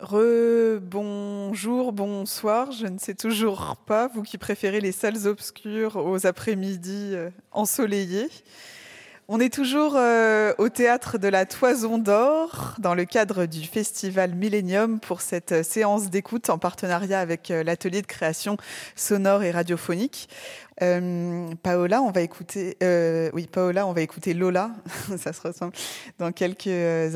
Rebonjour, bonsoir, je ne sais toujours pas, vous qui préférez les salles obscures aux après-midi euh, ensoleillés. On est toujours euh, au théâtre de la Toison d'Or dans le cadre du festival Millennium pour cette euh, séance d'écoute en partenariat avec l'atelier de création sonore et radiophonique. Euh, Paola, on va écouter. Euh, oui, Paola, on va écouter Lola. ça se ressemble dans quelques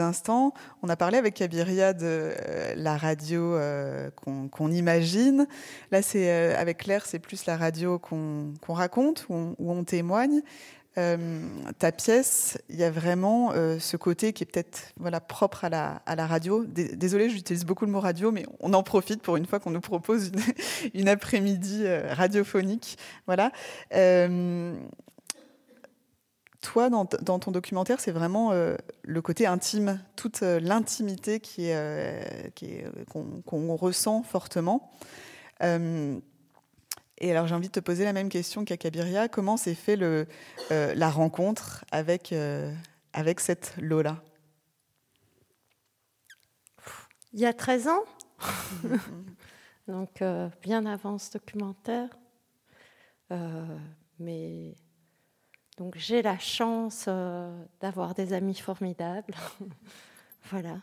instants. On a parlé avec Kabiria de euh, la radio euh, qu'on imagine. Là, c'est euh, avec Claire, c'est plus la radio qu'on raconte, où on témoigne. Euh, ta pièce, il y a vraiment euh, ce côté qui est peut-être voilà, propre à la, radio. Désolée, j'utilise beaucoup le mot radio, mais on en profite pour une fois qu'on nous propose une, après-midi euh, radiophonique. Voilà. Toi, dans, ton documentaire, c'est vraiment le côté intime, toute l'intimité qui est, qu'on qu ressent fortement. Et alors j'ai envie de te poser la même question qu'à Kabiria. Comment s'est fait le, euh, la rencontre avec, euh, avec cette Lola? Il y a 13 ans, donc euh, bien avant ce documentaire. Mais donc j'ai la chance d'avoir des amis formidables. voilà.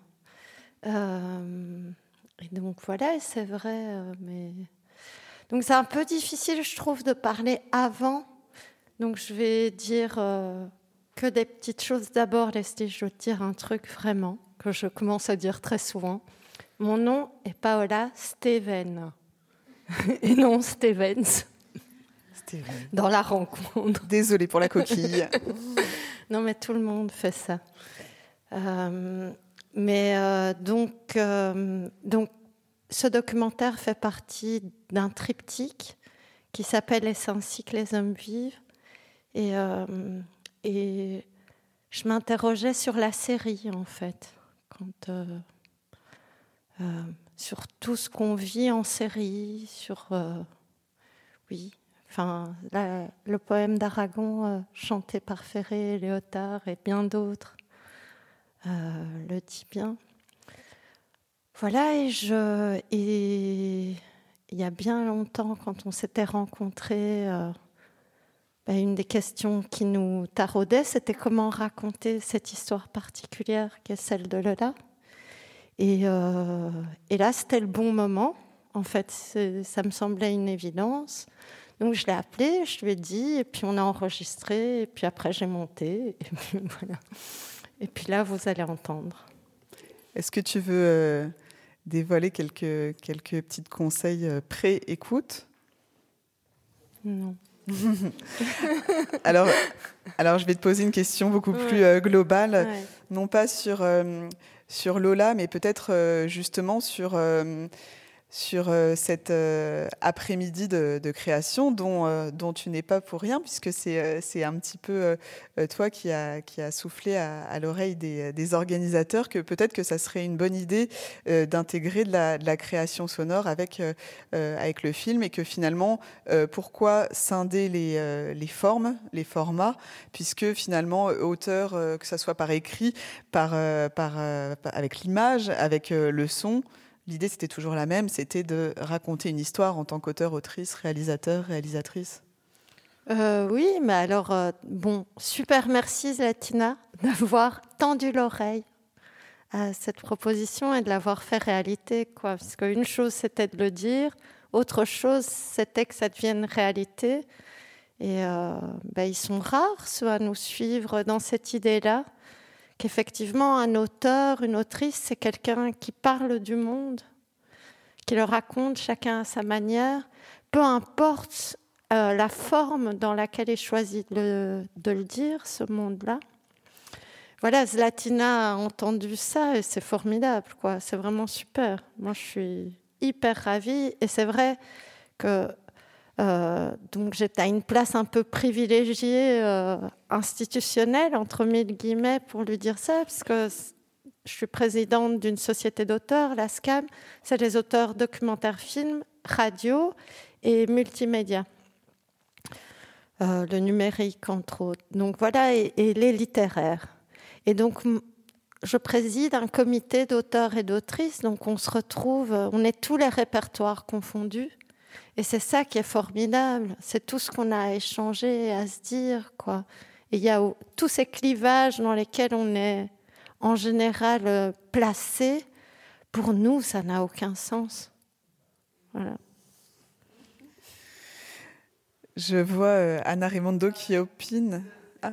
et donc voilà, c'est vrai, mais donc c'est un peu difficile, je trouve, de parler avant. Donc je vais dire euh, que des petites choses d'abord. Laissez, je dire un truc vraiment que je commence à dire très souvent. Mon nom est Paola Steven et non Stevens. Steven. Dans la rencontre. Désolée pour la coquille. non mais tout le monde fait ça. Euh, mais euh, donc, donc ce documentaire fait partie d'un triptyque qui s'appelle c'est ainsi que les hommes vivent. Et, euh, et je m'interrogeais sur la série, en fait, euh, euh, sur tout ce qu'on vit en série, sur. oui, le poème d'Aragon chanté par Ferré, Léotard et bien d'autres le dit bien. Voilà, et je. Il y a bien longtemps, quand on s'était rencontrés, euh, ben une des questions qui nous taraudait, c'était comment raconter cette histoire particulière qui est celle de Lola. Et, euh, et là, c'était le bon moment. En fait, ça me semblait une évidence. Donc, je l'ai appelé, je lui ai dit, et puis on a enregistré, et puis après, j'ai monté, et puis voilà. Et puis là, vous allez entendre. Est-ce que tu veux euh, dévoiler quelques, quelques petits conseils euh, pré-écoute? Non. alors, alors, je vais te poser une question beaucoup Ouais. plus euh, globale, Ouais. non pas sur, euh, sur Lola, mais peut-être euh, justement sur, sur euh, cette euh, après-midi de, création dont, euh, dont tu n'es pas pour rien, puisque c'est un petit peu toi qui a, qui a soufflé à, l'oreille des, organisateurs que peut-être que ça serait une bonne idée d'intégrer de la, création sonore avec, le film et que finalement, pourquoi scinder les, formes, les formats, puisque finalement, auteur, que ça soit par écrit, par, avec l'image, avec le son, l'idée c'était toujours la même, c'était de raconter une histoire en tant qu'auteur, autrice, réalisateur, réalisatrice. Euh, oui, mais alors, euh, bon, super merci Zlatina d'avoir tendu l'oreille à cette proposition et de l'avoir fait réalité, quoi. Parce qu'une chose, c'était de le dire, autre chose, c'était que ça devienne réalité. Et euh, ben, ils sont rares, ceux à nous suivre dans cette idée-là, qu'effectivement, un auteur, une autrice, c'est quelqu'un qui parle du monde, qui le raconte chacun à sa manière, peu importe euh, la forme dans laquelle est choisi de de le dire, ce monde-là. Voilà, Zlatina a entendu ça et c'est formidable, quoi. C'est vraiment super. Moi, je suis hyper ravie et c'est vrai que euh, donc j'étais à une place un peu privilégiée euh, institutionnelle entre mille guillemets pour lui dire ça, parce que je suis présidente d'une société d'auteurs, la SCAM, c'est les auteurs documentaires, films, radio et multimédia. Euh, le numérique, entre autres. Donc voilà, et, et les littéraires. Et donc, je préside un comité d'auteurs et d'autrices, donc on se retrouve, on est tous les répertoires confondus. Et c'est ça qui est formidable, c'est tout ce qu'on a échangé, à se dire, quoi. Et il y a tous ces clivages dans lesquels on est en général euh, placé. Pour nous, ça n'a aucun sens. Voilà. Je vois euh, Anna Raimondo qui opine. Ah.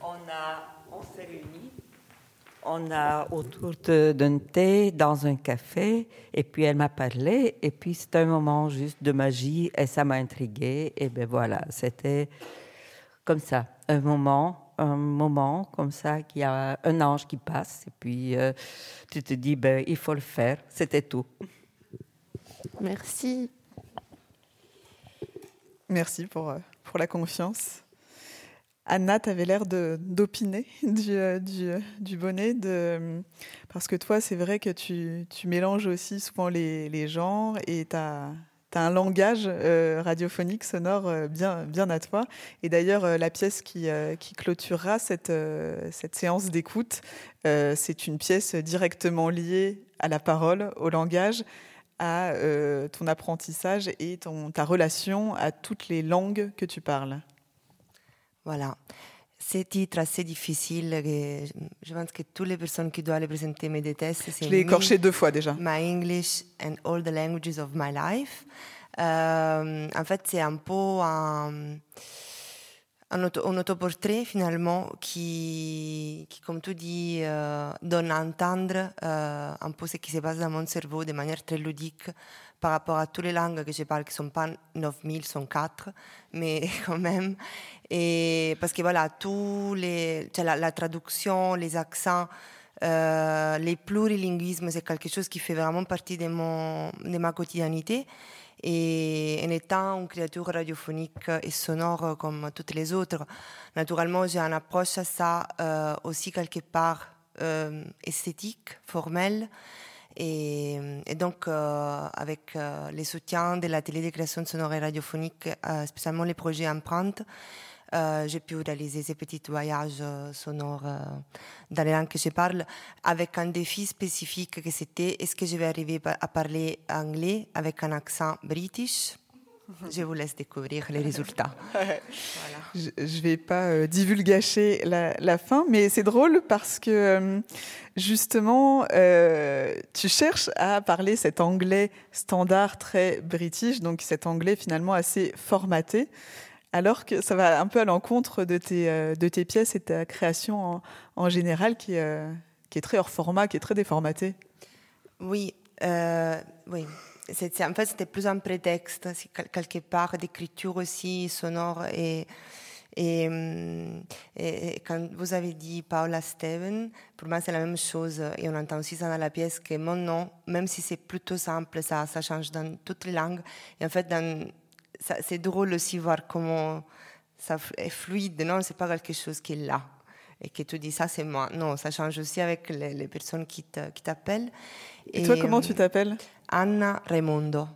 On, a, on réunis, on a autour d'un thé dans un café, et puis elle m'a parlé, et puis c'était un moment juste de magie, et ça m'a intriguée, et ben voilà, c'était comme ça, un moment, un moment comme ça, qu'il y a un ange qui passe, et puis euh, tu te dis, ben, il faut le faire, c'était tout. Merci. Merci pour, euh, pour la confiance. Anna, tu avais l'air d'opiner du, euh, euh, du, bonnet, parce que toi, c'est vrai que tu, mélanges aussi souvent les, genres et tu as, un langage radiophonique, sonore bien, à toi. Et d'ailleurs, la pièce qui, clôturera cette, séance d'écoute, c'est une pièce directement liée à la parole, au langage à euh, ton apprentissage et ta relation à toutes les langues que tu parles. Voilà. C'est titre assez difficile. Je pense que toutes les personnes qui doivent le présenter me détestent. Je l'ai écorché deux fois déjà. My English and all the languages of my life. Euh, en fait, c'est un peu un un, autoportrait finalement qui, qui, comme tu dis, euh, donne à entendre euh, un peu ce qui se passe dans mon cerveau de manière très ludique par rapport à toutes les langues que je parle, qui ne sont pas 9000, sont 4, mais quand même. Parce que voilà, tous les, la, la, traduction, les accents, euh, les plurilinguismes, c'est quelque chose qui fait vraiment partie de, ma quotidianité. Et en étant une créature radiophonique et sonore comme toutes les autres, naturellement, j'ai une approche à ça euh, aussi quelque part euh, esthétique, formelle. Et, donc, euh, avec euh, les soutiens de l'atelier de création sonore et radiophonique, euh, spécialement les projets Empreinte, euh, j'ai pu réaliser ces petits voyages euh, sonores dans les langues que je parle, avec un défi spécifique que c'était est-ce que je vais arriver à parler anglais avec un accent british? je vous laisse découvrir les résultats. voilà. Je ne vais pas euh, divulgacher la, la, fin, mais c'est drôle parce que euh, justement, euh, tu cherches à parler cet anglais standard très british, donc cet anglais finalement assez formaté alors que ça va un peu à l'encontre de tes, euh, de tes pièces et ta création en, en général qui, euh, qui est très hors format, qui est très déformatée. Oui, euh, oui. En fait, c'était plus un prétexte, quelque part, d'écriture aussi sonore. Et, et, quand vous avez dit Paula Steven, pour moi, c'est la même chose. Et on entend aussi ça dans la pièce, que mon nom, même si c'est plutôt simple, ça, ça change dans toutes les langues. Et en fait, c'est drôle aussi voir comment ça est fluide, non C'est pas quelque chose qui est là et que tu dis ça c'est moi. Non, ça change aussi avec les, les personnes qui t'appellent. Et, et, toi, comment tu t'appelles? Anna Raimondo.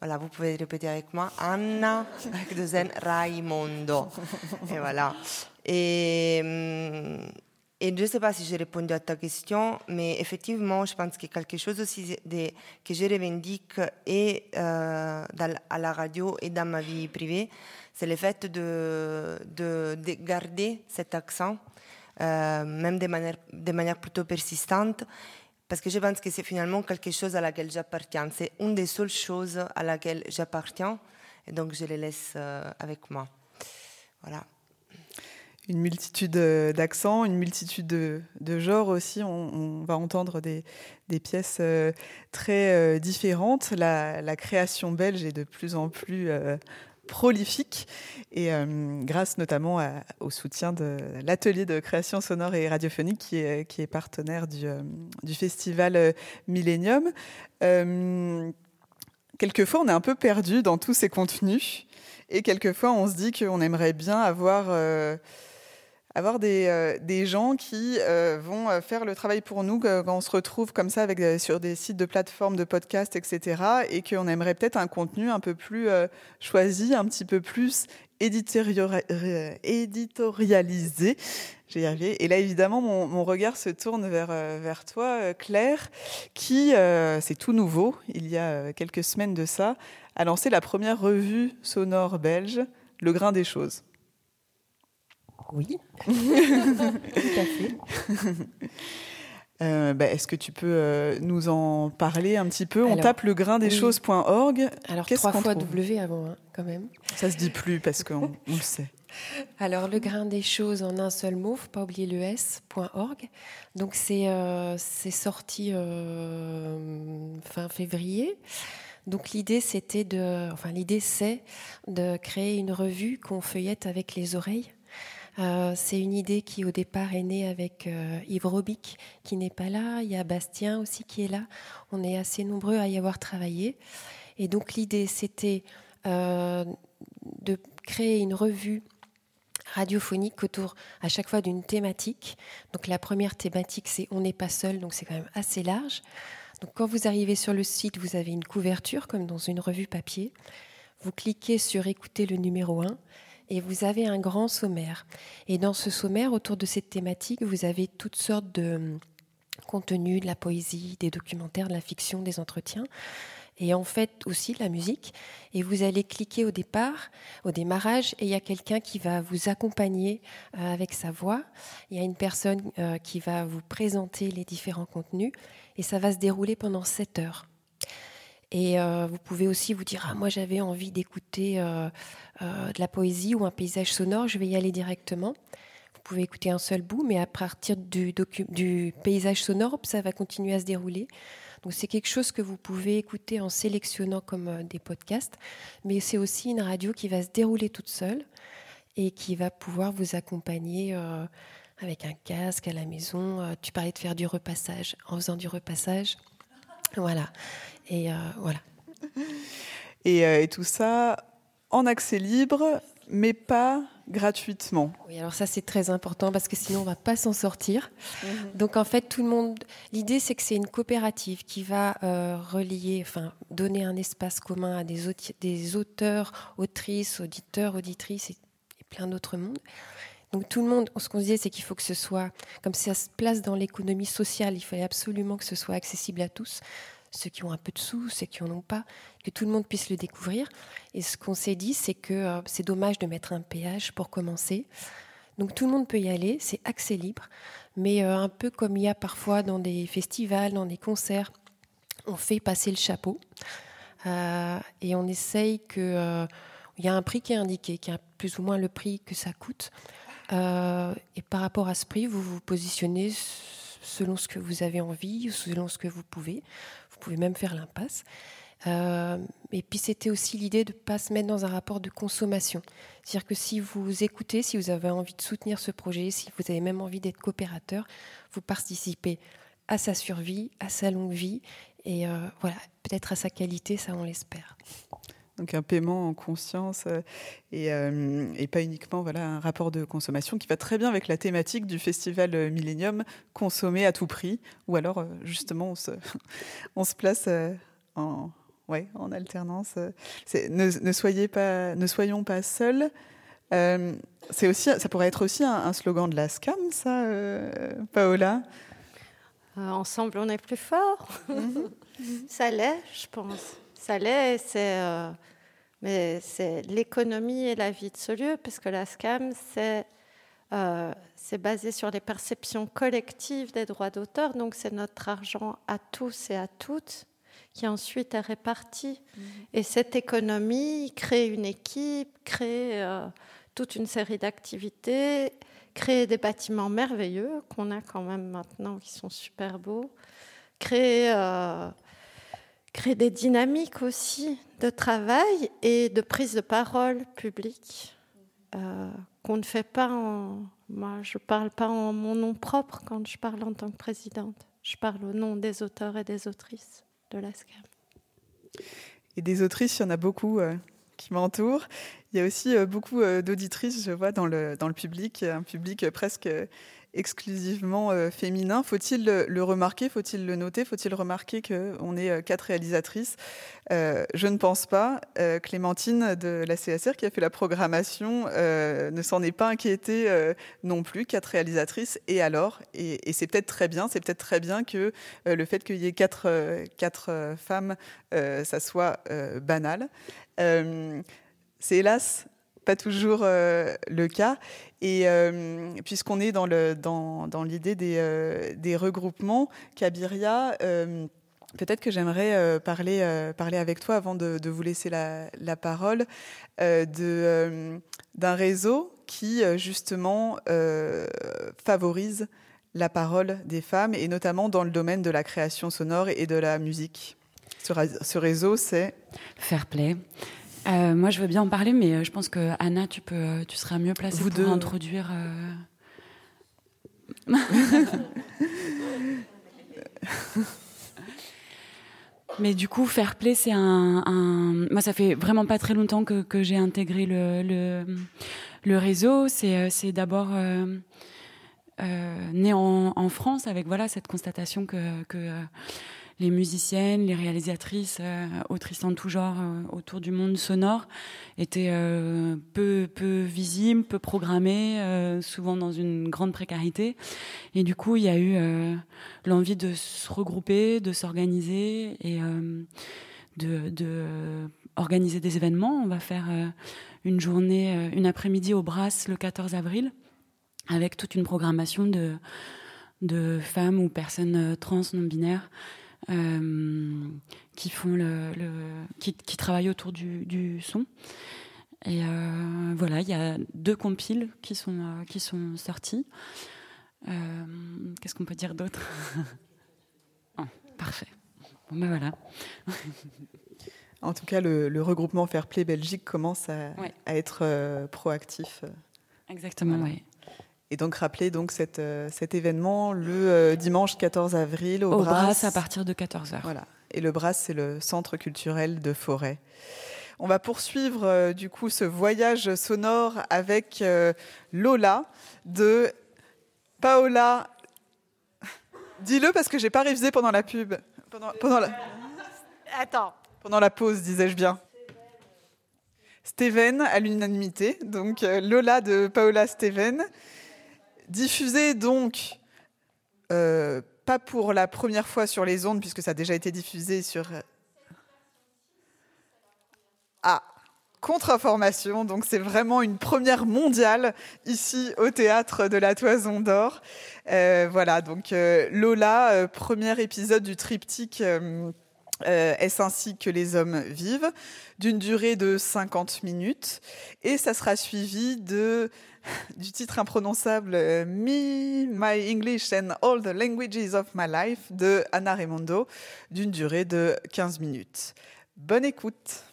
Voilà, vous pouvez répéter avec moi. Anna avec deux N, Raimondo. et voilà. Et, et je ne sais pas si j'ai répondu à ta question, mais effectivement, je pense que quelque chose aussi que je revendique et euh, à la radio et dans ma vie privée, c'est le fait de, de, de, garder cet accent, euh, même de manière, de manière plutôt persistante, parce que je pense que c'est finalement quelque chose à laquelle j'appartiens. C'est une des seules choses à laquelle j'appartiens, et donc je les laisse euh, avec moi. Voilà une multitude euh, d'accents, une multitude de, de genres aussi. On, va entendre des, des pièces euh, très euh, différentes. La, création belge est de plus en plus prolifique et grâce notamment au soutien de l'atelier de création sonore et radiophonique qui est, qui est partenaire du, du festival Millennium. quelquefois, on est un peu perdu dans tous ces contenus et quelquefois, on se dit qu'on aimerait bien avoir avoir des, des gens qui vont faire le travail pour nous quand on se retrouve comme ça avec, sur des sites de plateformes de podcast, etc. Et qu'on aimerait peut-être un contenu un peu plus choisi, un petit peu plus éditorialisé. J'ai arrivé. Et là, évidemment, mon, regard se tourne vers, vers toi, Claire, qui, c'est tout nouveau, il y a quelques semaines de ça, a lancé la première revue sonore belge, Le Grain des Choses. Oui, tout à fait. Euh, bah, est-ce que tu peux euh, nous en parler un petit peu? On tape le grain des choses.org. Alors trois fois W avant, hein, quand même. Ça se dit plus parce qu'on le sait. Alors le grain des choses en un seul mot, faut pas oublier le s.org. Donc c'est euh, sorti fin février. Donc l'idée c'était de, enfin l'idée c'est de créer une revue qu'on feuillette avec les oreilles. Euh, c'est une idée qui au départ est née avec euh, Yves Robic qui n'est pas là, il y a Bastien aussi qui est là. On est assez nombreux à y avoir travaillé. Et donc l'idée c'était euh, de créer une revue radiophonique autour à chaque fois d'une thématique. Donc la première thématique c'est On n'est pas seul, donc c'est quand même assez large. Donc quand vous arrivez sur le site, vous avez une couverture comme dans une revue papier. Vous cliquez sur écouter le numéro 1 et vous avez un grand sommaire. Et dans ce sommaire, autour de cette thématique, vous avez toutes sortes de hum, contenus, de la poésie, des documentaires, de la fiction, des entretiens et en fait aussi la musique. Et vous allez cliquer au départ, au démarrage, et il y a quelqu'un qui va vous accompagner euh, avec sa voix. Il y a une personne euh, qui va vous présenter les différents contenus, et ça va se dérouler pendant 7 heures. Et euh, vous pouvez aussi vous dire, ah, moi j'avais envie d'écouter de la poésie ou un paysage sonore, je vais y aller directement. Vous pouvez écouter un seul bout, mais à partir du, paysage sonore, ça va continuer à se dérouler. Donc c'est quelque chose que vous pouvez écouter en sélectionnant comme euh, des podcasts, mais c'est aussi une radio qui va se dérouler toute seule et qui va pouvoir vous accompagner euh, avec un casque à la maison. Euh, tu parlais de faire du repassage. En faisant du repassage, voilà. Et voilà. et, tout ça en accès libre, mais pas gratuitement. Oui, alors ça c'est très important parce que sinon on va pas s'en sortir. Mhm. Donc en fait tout le monde, l'idée c'est que c'est une coopérative qui va euh, relier, enfin donner un espace commun à des, des auteurs, autrices, auditeurs, auditrices et, plein d'autres mondes. Donc tout le monde, ce qu'on disait, c'est qu'il faut que ce soit, comme ça se place dans l'économie sociale, il fallait absolument que ce soit accessible à tous ceux qui ont un peu de sous, ceux qui n'en ont pas, que tout le monde puisse le découvrir. Et ce qu'on s'est dit, c'est que euh, c'est dommage de mettre un péage pour commencer. Donc tout le monde peut y aller, c'est accès libre, mais euh, un peu comme il y a parfois dans des festivals, dans des concerts, on fait passer le chapeau euh, et on essaye que il y a un prix qui est indiqué, qui est plus ou moins le prix que ça coûte. Et par rapport à ce prix, vous vous positionnez selon ce que vous avez envie, selon ce que vous pouvez. Vous pouvez même faire l'impasse. Euh, et puis c'était aussi l'idée de ne pas se mettre dans un rapport de consommation. C'est-à-dire que si vous écoutez, si vous avez envie de soutenir ce projet, si vous avez même envie d'être coopérateur, vous participez à sa survie, à sa longue vie et euh, voilà, peut-être à sa qualité, ça on l'espère. Donc un paiement en conscience euh, et, pas uniquement voilà, un rapport de consommation qui va très bien avec la thématique du festival Millennium, consommer à tout prix, ou alors justement on se, on se place en, ouais, en alternance. Ne, soyez pas, ne soyons pas seuls. c'est aussi, ça pourrait être aussi un, slogan de la SCAM, ça, Paola? Euh, Ensemble, on est plus fort. Mhm. ça l'est, je pense. Ça l'est, c'est euh, mais c'est l'économie et la vie de ce lieu, parce que la SCAM, euh, c'est basé sur les perceptions collectives des droits d'auteur, donc c'est notre argent à tous et à toutes qui ensuite est réparti. Mhm. Et cette économie crée une équipe, crée euh, toute une série d'activités, crée des bâtiments merveilleux qu'on a quand même maintenant, qui sont super beaux, crée créer des dynamiques aussi de travail et de prise de parole publique euh, qu'on ne fait pas en... Moi, je ne parle pas en mon nom propre quand je parle en tant que présidente. Je parle au nom des auteurs et des autrices de l'ASCAM. Et des autrices, il y en a beaucoup euh, qui m'entourent. Il y a aussi beaucoup d'auditrices, je vois, dans le, dans le public, un public presque exclusivement euh, féminin. Faut-il le, remarquer Faut-il le noter Faut-il remarquer qu'on est euh, quatre réalisatrices? Euh, Je ne pense pas. Clémentine de la CSR, qui a fait la programmation, ne s'en est pas inquiétée non plus. Quatre réalisatrices. Et alors? Et, c'est peut-être très bien. C'est peut-être très bien que le fait qu'il y ait quatre, quatre femmes, ça soit banal. c'est hélas pas toujours le cas. Et euh, puisqu'on est dans l'idée dans, dans des, euh, des, regroupements, Kabiria, euh, peut-être que j'aimerais parler, parler avec toi avant de, de vous laisser la, la parole d'un réseau qui justement favorise la parole des femmes et notamment dans le domaine de la création sonore et de la musique. Ce, ce réseau, c'est Fairplay. Euh, moi, je veux bien en parler, mais euh, je pense que Anna, tu peux, euh, tu seras mieux placée pour introduire. mais du coup, Fairplay, c'est un, Moi, ça fait vraiment pas très longtemps que, que j'ai intégré le, le, le réseau. C'est d'abord né en, en, France avec voilà cette constatation que, que les musiciennes, les réalisatrices, euh, autrices en tout genre euh, autour du monde sonore étaient euh, peu, peu visibles, peu programmées, souvent dans une grande précarité. Et du coup, il y a eu l'envie de se regrouper, de s'organiser et de, des événements. On va faire une journée, une après-midi au Brass le 14 avril avec toute une programmation de, de femmes ou personnes trans non binaires euh, qui font le, qui, qui, travaillent autour du, du son. Et euh, voilà, il y a deux compiles qui sont euh, qui sont sortis. Qu'est-ce qu'on peut dire d'autre? Oh, Parfait. Bon ben voilà. En tout cas, le, le, regroupement Fairplay Belgique commence à, à être proactif. Exactement, oui. Et donc rappeler donc cette, euh, cet événement le euh, dimanche 14 avril au, au Brass. à partir de 14h. Voilà. Et le Brass, c'est le centre culturel de Forêt. On va poursuivre euh, du coup ce voyage sonore avec Lola de Paola. Dis-le parce que j'ai pas révisé pendant la pub. Pendant, pendant la... Attends. Pendant la pause, disais-je bien. Steven à l'unanimité. Donc Lola de Paola Steven. Diffusé donc, euh, pas pour la première fois sur les ondes, puisque ça a déjà été diffusé sur... Ah, contre-information, donc c'est vraiment une première mondiale ici au théâtre de la Toison d'Or. Euh, voilà, donc euh, Lola, premier épisode du triptyque Est-ce ainsi que les hommes vivent, d'une durée de 50 minutes, et ça sera suivi de du titre imprononçable euh, Me, My English and All the Languages of My Life de Anna Raimondo, d'une durée de 15 minutes. Bonne écoute.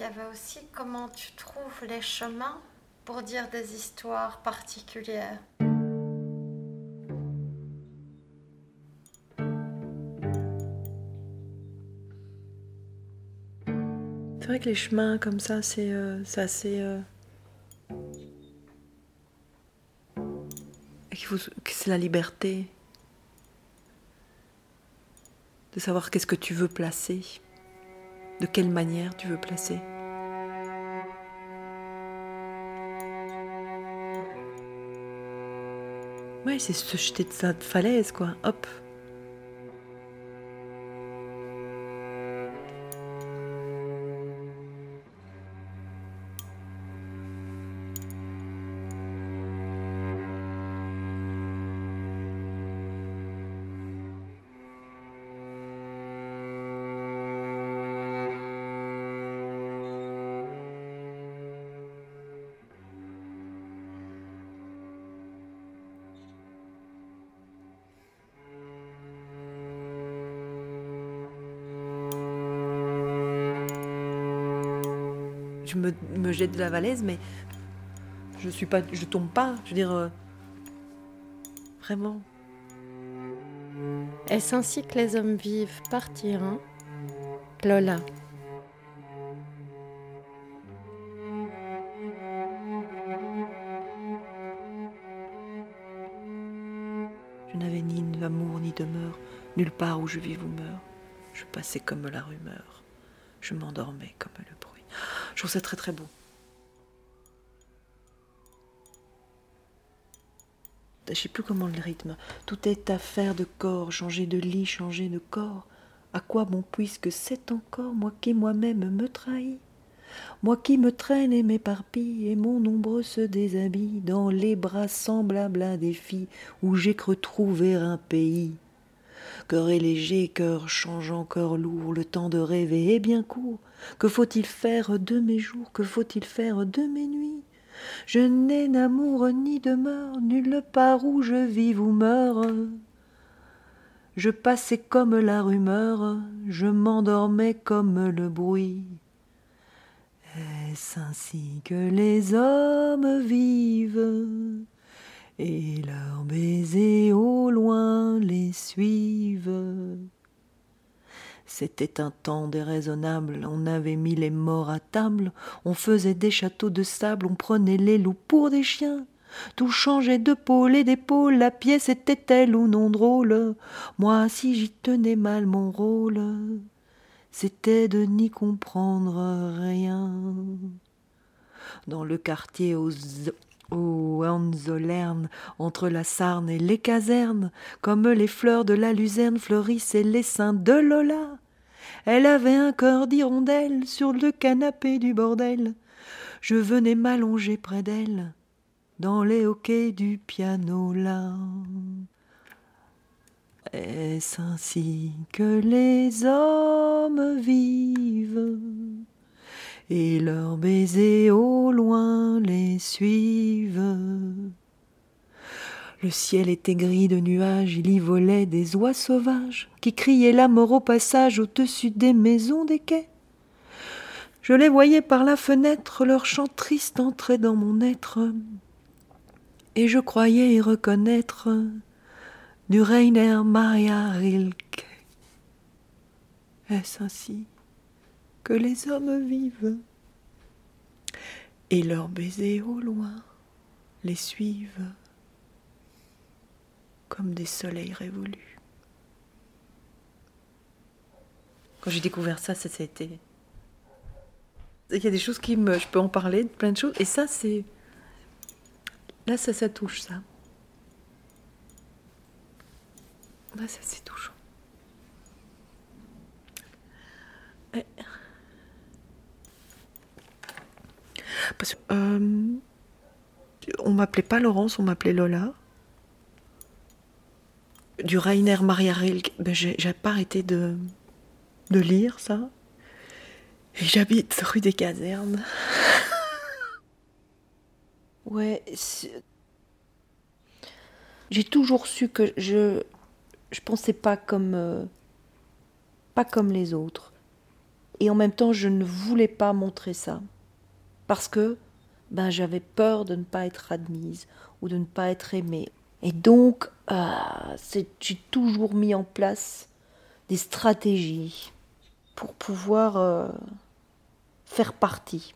Il y avait aussi comment tu trouves les chemins pour dire des histoires particulières. C'est vrai que les chemins comme ça, c'est euh, assez. Euh, c'est la liberté de savoir qu'est-ce que tu veux placer de quelle manière tu veux placer. Ouais, c'est se jeter de sa falaise, quoi. Hop. Me, me jette de la valaise, mais je suis pas, je tombe pas. Je veux dire, euh, vraiment. Est-ce ainsi que les hommes vivent partir hein Lola. Je n'avais ni d'amour ni demeure, nulle part où je vis ou meurs. Je passais comme la rumeur, je m'endormais comme le bruit. Je trouve ça très très beau. Je sais plus comment le rythme. Tout est affaire de corps, changer de lit, changer de corps. À quoi bon puisque c'est encore moi qui moi-même me trahis? Moi qui me traîne et m'éparpille, et mon ombre se déshabille dans les bras semblables à des filles où j'ai cru trouver un pays. Cœur est léger, cœur changeant, cœur lourd, le temps de rêver est bien court. Que faut-il faire de mes jours, que faut-il faire de mes nuits? Je n'ai d'amour ni demeure, nulle part où je vive ou meure. Je passais comme la rumeur, je m'endormais comme le bruit. Est-ce ainsi que les hommes vivent? Et leurs baisers au loin les suivent C'était un temps déraisonnable, on avait mis les morts à table, on faisait des châteaux de sable, on prenait les loups pour des chiens. Tout changeait de pôle et d'épaule, la pièce était-elle ou non drôle. Moi, si j'y tenais mal mon rôle, c'était de n'y comprendre rien. Dans le quartier aux, aux Hohenzollern, entre la Sarne et les casernes, comme les fleurs de la luzerne fleurissaient les seins de Lola. Elle avait un cœur d'hirondelle sur le canapé du bordel. Je venais m'allonger près d'elle dans les hoquets du piano là. Est-ce ainsi que les hommes vivent? Et leurs baisers au loin les suivent Le ciel était gris de nuages, il y volait des oies sauvages qui criaient la mort au passage au-dessus des maisons des quais. Je les voyais par la fenêtre, leur chant triste entrait dans mon être, et je croyais y reconnaître du Rainer Maria Rilke. Est-ce ainsi? Les hommes vivent et leurs baisers au loin les suivent comme des soleils révolus. Quand j'ai découvert ça, ça c'était. Il y a des choses qui me. Je peux en parler, plein de choses. Et ça, c'est. Là, ça, ça touche ça. Là, ça, c'est touchant. Parce euh, on m'appelait pas Laurence, on m'appelait Lola. Du Rainer Maria Rilke, ben j'ai pas arrêté de, lire ça. Et j'habite rue des Casernes. ouais, j'ai toujours su que je je pensais pas comme euh, pas comme les autres. Et en même temps, je ne voulais pas montrer ça parce que ben j'avais peur de ne pas être admise ou de ne pas être aimée. Et donc, c'est- j'ai toujours mis en place des stratégies pour pouvoir euh, faire partie.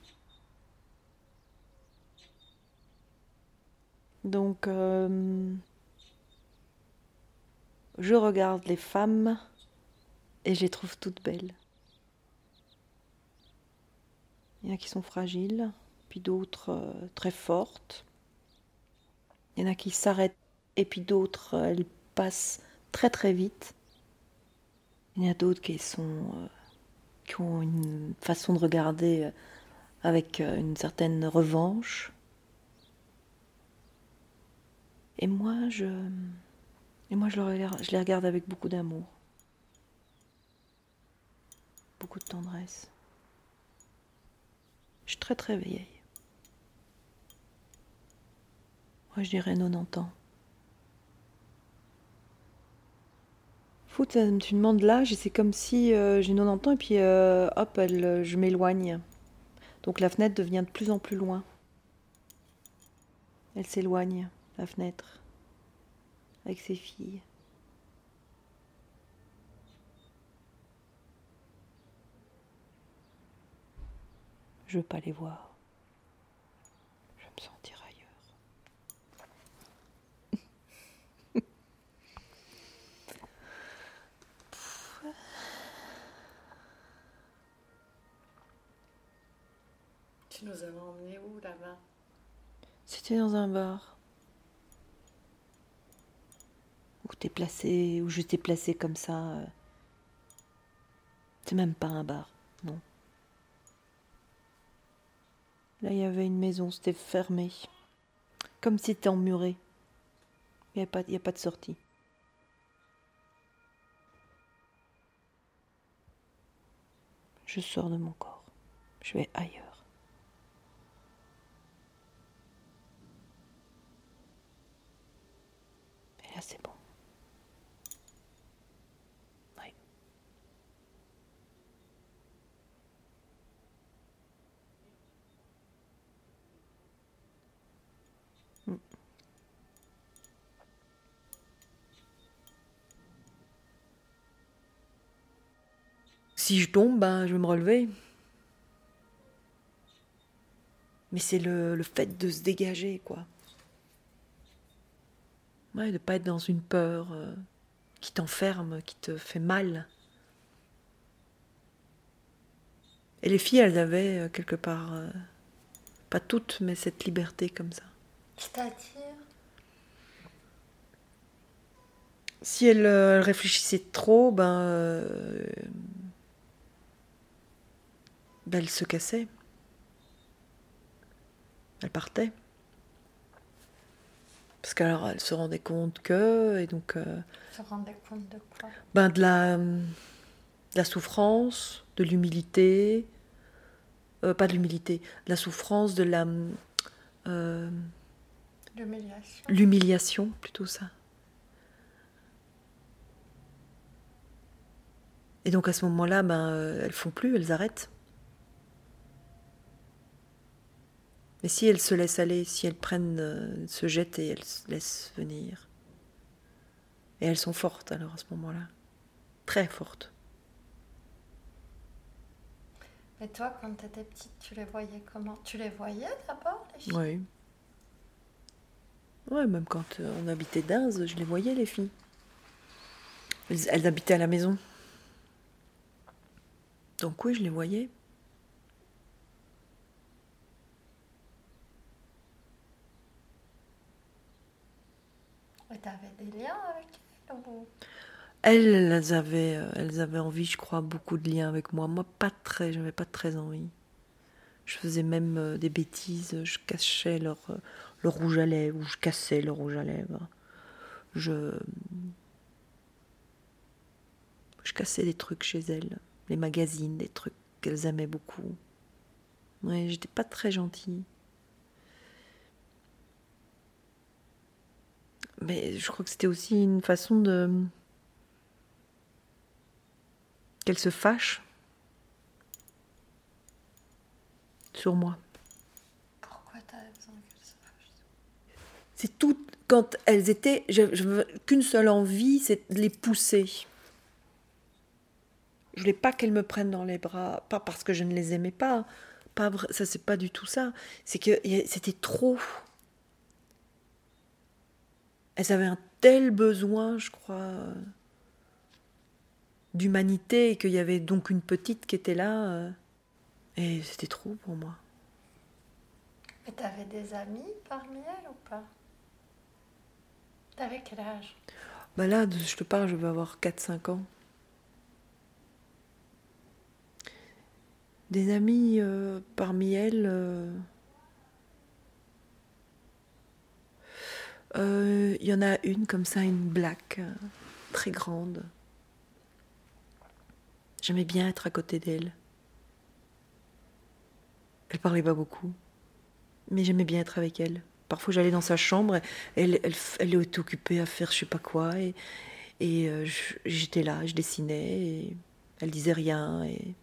Donc, euh, je regarde les femmes et je les trouve toutes belles. Il y en a qui sont fragiles, puis d'autres euh, très fortes. Il y en a qui s'arrêtent et puis d'autres, euh, elles passent très très vite. Il y en a d'autres qui sont euh, qui ont une façon de regarder avec une certaine revanche. Et moi, je et moi je les regarde avec beaucoup d'amour, beaucoup de tendresse. Je suis très très vieille. Moi je dirais 90 ans. Fou, tu demandes l'âge et c'est comme si euh, j'ai 90 ans et puis euh, hop, elle, euh, je m'éloigne. Donc la fenêtre devient de plus en plus loin. Elle s'éloigne, la fenêtre, avec ses filles. Je veux pas les voir. Je vais me sentir ailleurs. Tu nous avais emmenés où là-bas? C'était dans un bar. Où t'es placé, où je t'ai placé comme ça. euh. C'est même pas un bar, non. Là, il y avait une maison, c'était fermé. Comme si c'était emmuré. Il n'y a, a pas de sortie. Je sors de mon corps. Je vais ailleurs. Et là, c'est bon. Oui. Mm. Si je tombe, ben, je vais me relever. Mais c'est le, le fait de se dégager, quoi. Ouais, de pas être dans une peur euh, qui t'enferme, qui te fait mal. Et les filles, elles avaient euh, quelque part, euh, pas toutes, mais cette liberté comme ça. C'est-à-dire? Si elles, elles réfléchissaient trop, ben, ben, elles se cassaient. Elles partaient. Parce qu'alors elles se rendaient compte que, et donc. euh, Tu te rendais compte de quoi? ben, de, la, de la souffrance, de l'humilité, euh, pas de l'humilité, de la souffrance, de la euh, L'humiliation. l'humiliation, plutôt ça. Et donc à ce moment-là, ben, elles font plus, elles arrêtent. Mais si elles se laissent aller, si elles prennent, euh, se jettent et elles se laissent venir. Et elles sont fortes alors à ce moment-là. Très fortes. Et toi, quand tu étais petite, tu les voyais comment? Tu les voyais d'abord, les filles? Oui. Ouais, même quand euh, on habitait d'Inze, je les voyais, les filles. Elles, elles habitaient à la maison. Donc oui, je les voyais. Elles avaient, euh, elles avaient envie, je crois, beaucoup de liens avec moi. Moi, pas très, j'avais pas très envie. Je faisais même euh, des bêtises. Je cachais leur, euh, rouge à lèvres, ou je cassais leur rouge à lèvres. Je, je cassais des trucs chez elles, les magazines, des trucs qu'elles aimaient beaucoup. Ouais, j'étais pas très gentille. Mais je crois que c'était aussi une façon de qu'elles se fâchent sur moi. Pourquoi avais besoin qu'elles se fâchent C'est tout quand elles étaient, je, qu'une seule envie, c'est de les pousser. Je voulais pas qu'elles me prennent dans les bras, pas parce que je ne les aimais pas, pas vra- ça c'est pas du tout ça. C'est que c'était trop. Elles avaient un tel besoin, je crois, d'humanité, et qu'il y avait donc une petite qui était là, euh, et c'était trop pour moi. Et tu avais des amis parmi elles ou pas? T'avais quel âge? Bah là, je te parle, je vais avoir 4-5 ans. Des amis euh, parmi elles. euh, euh, Il y en a une comme ça, une black, euh, très grande. J'aimais bien être à côté d'elle. Elle parlait pas beaucoup, mais j'aimais bien être avec elle. Parfois, j'allais dans sa chambre, elle, elle, elle était occupée à faire je sais pas quoi, et, et euh, je- j'étais là, je dessinais, et elle disait rien, et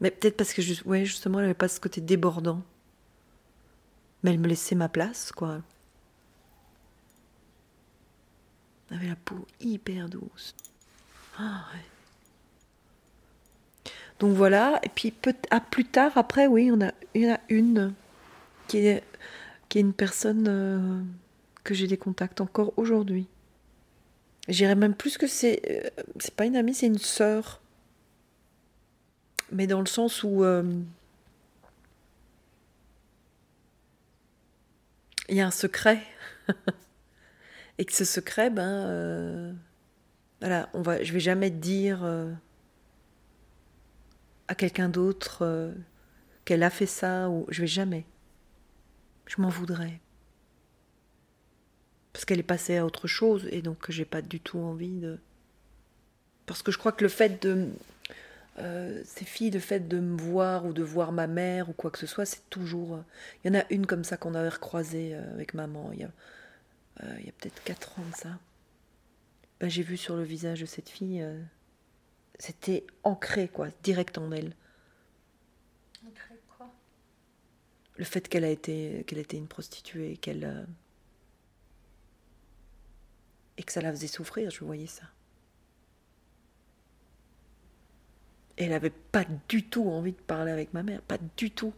Mais peut-être parce que ouais, justement, elle n'avait pas ce côté débordant. Mais elle me laissait ma place, quoi. Elle avait la peau hyper douce. Ah, ouais. Donc voilà, et puis à plus tard, après, oui, on a, il y en a une qui est, qui est une personne euh, que j'ai des contacts encore aujourd'hui. J'irais même plus que c'est. Euh, c'est pas une amie, c'est une sœur. Mais dans le sens où. Euh, il y a un secret. Et que ce secret, ben. voilà, on va, je vais jamais dire à quelqu'un d'autre euh, qu'elle a fait ça ou je vais jamais. Je m'en voudrais. Parce qu'elle est passée à autre chose et donc j'ai pas du tout envie de. Parce que je crois que le fait de. Euh, ces filles, le fait de me voir ou de voir ma mère ou quoi que ce soit, c'est toujours. Euh, il y en a une comme ça qu'on avait recroisée avec maman il y a peut-être 4 ans de ça. Ben, j'ai vu sur le visage de cette fille c'était ancré, quoi, direct en elle. Ancré quoi? Le fait qu'elle a été, qu'elle était une prostituée, qu'elle euh, et que ça la faisait souffrir, je voyais ça. Et elle n'avait pas du tout envie de parler avec ma mère, pas du tout.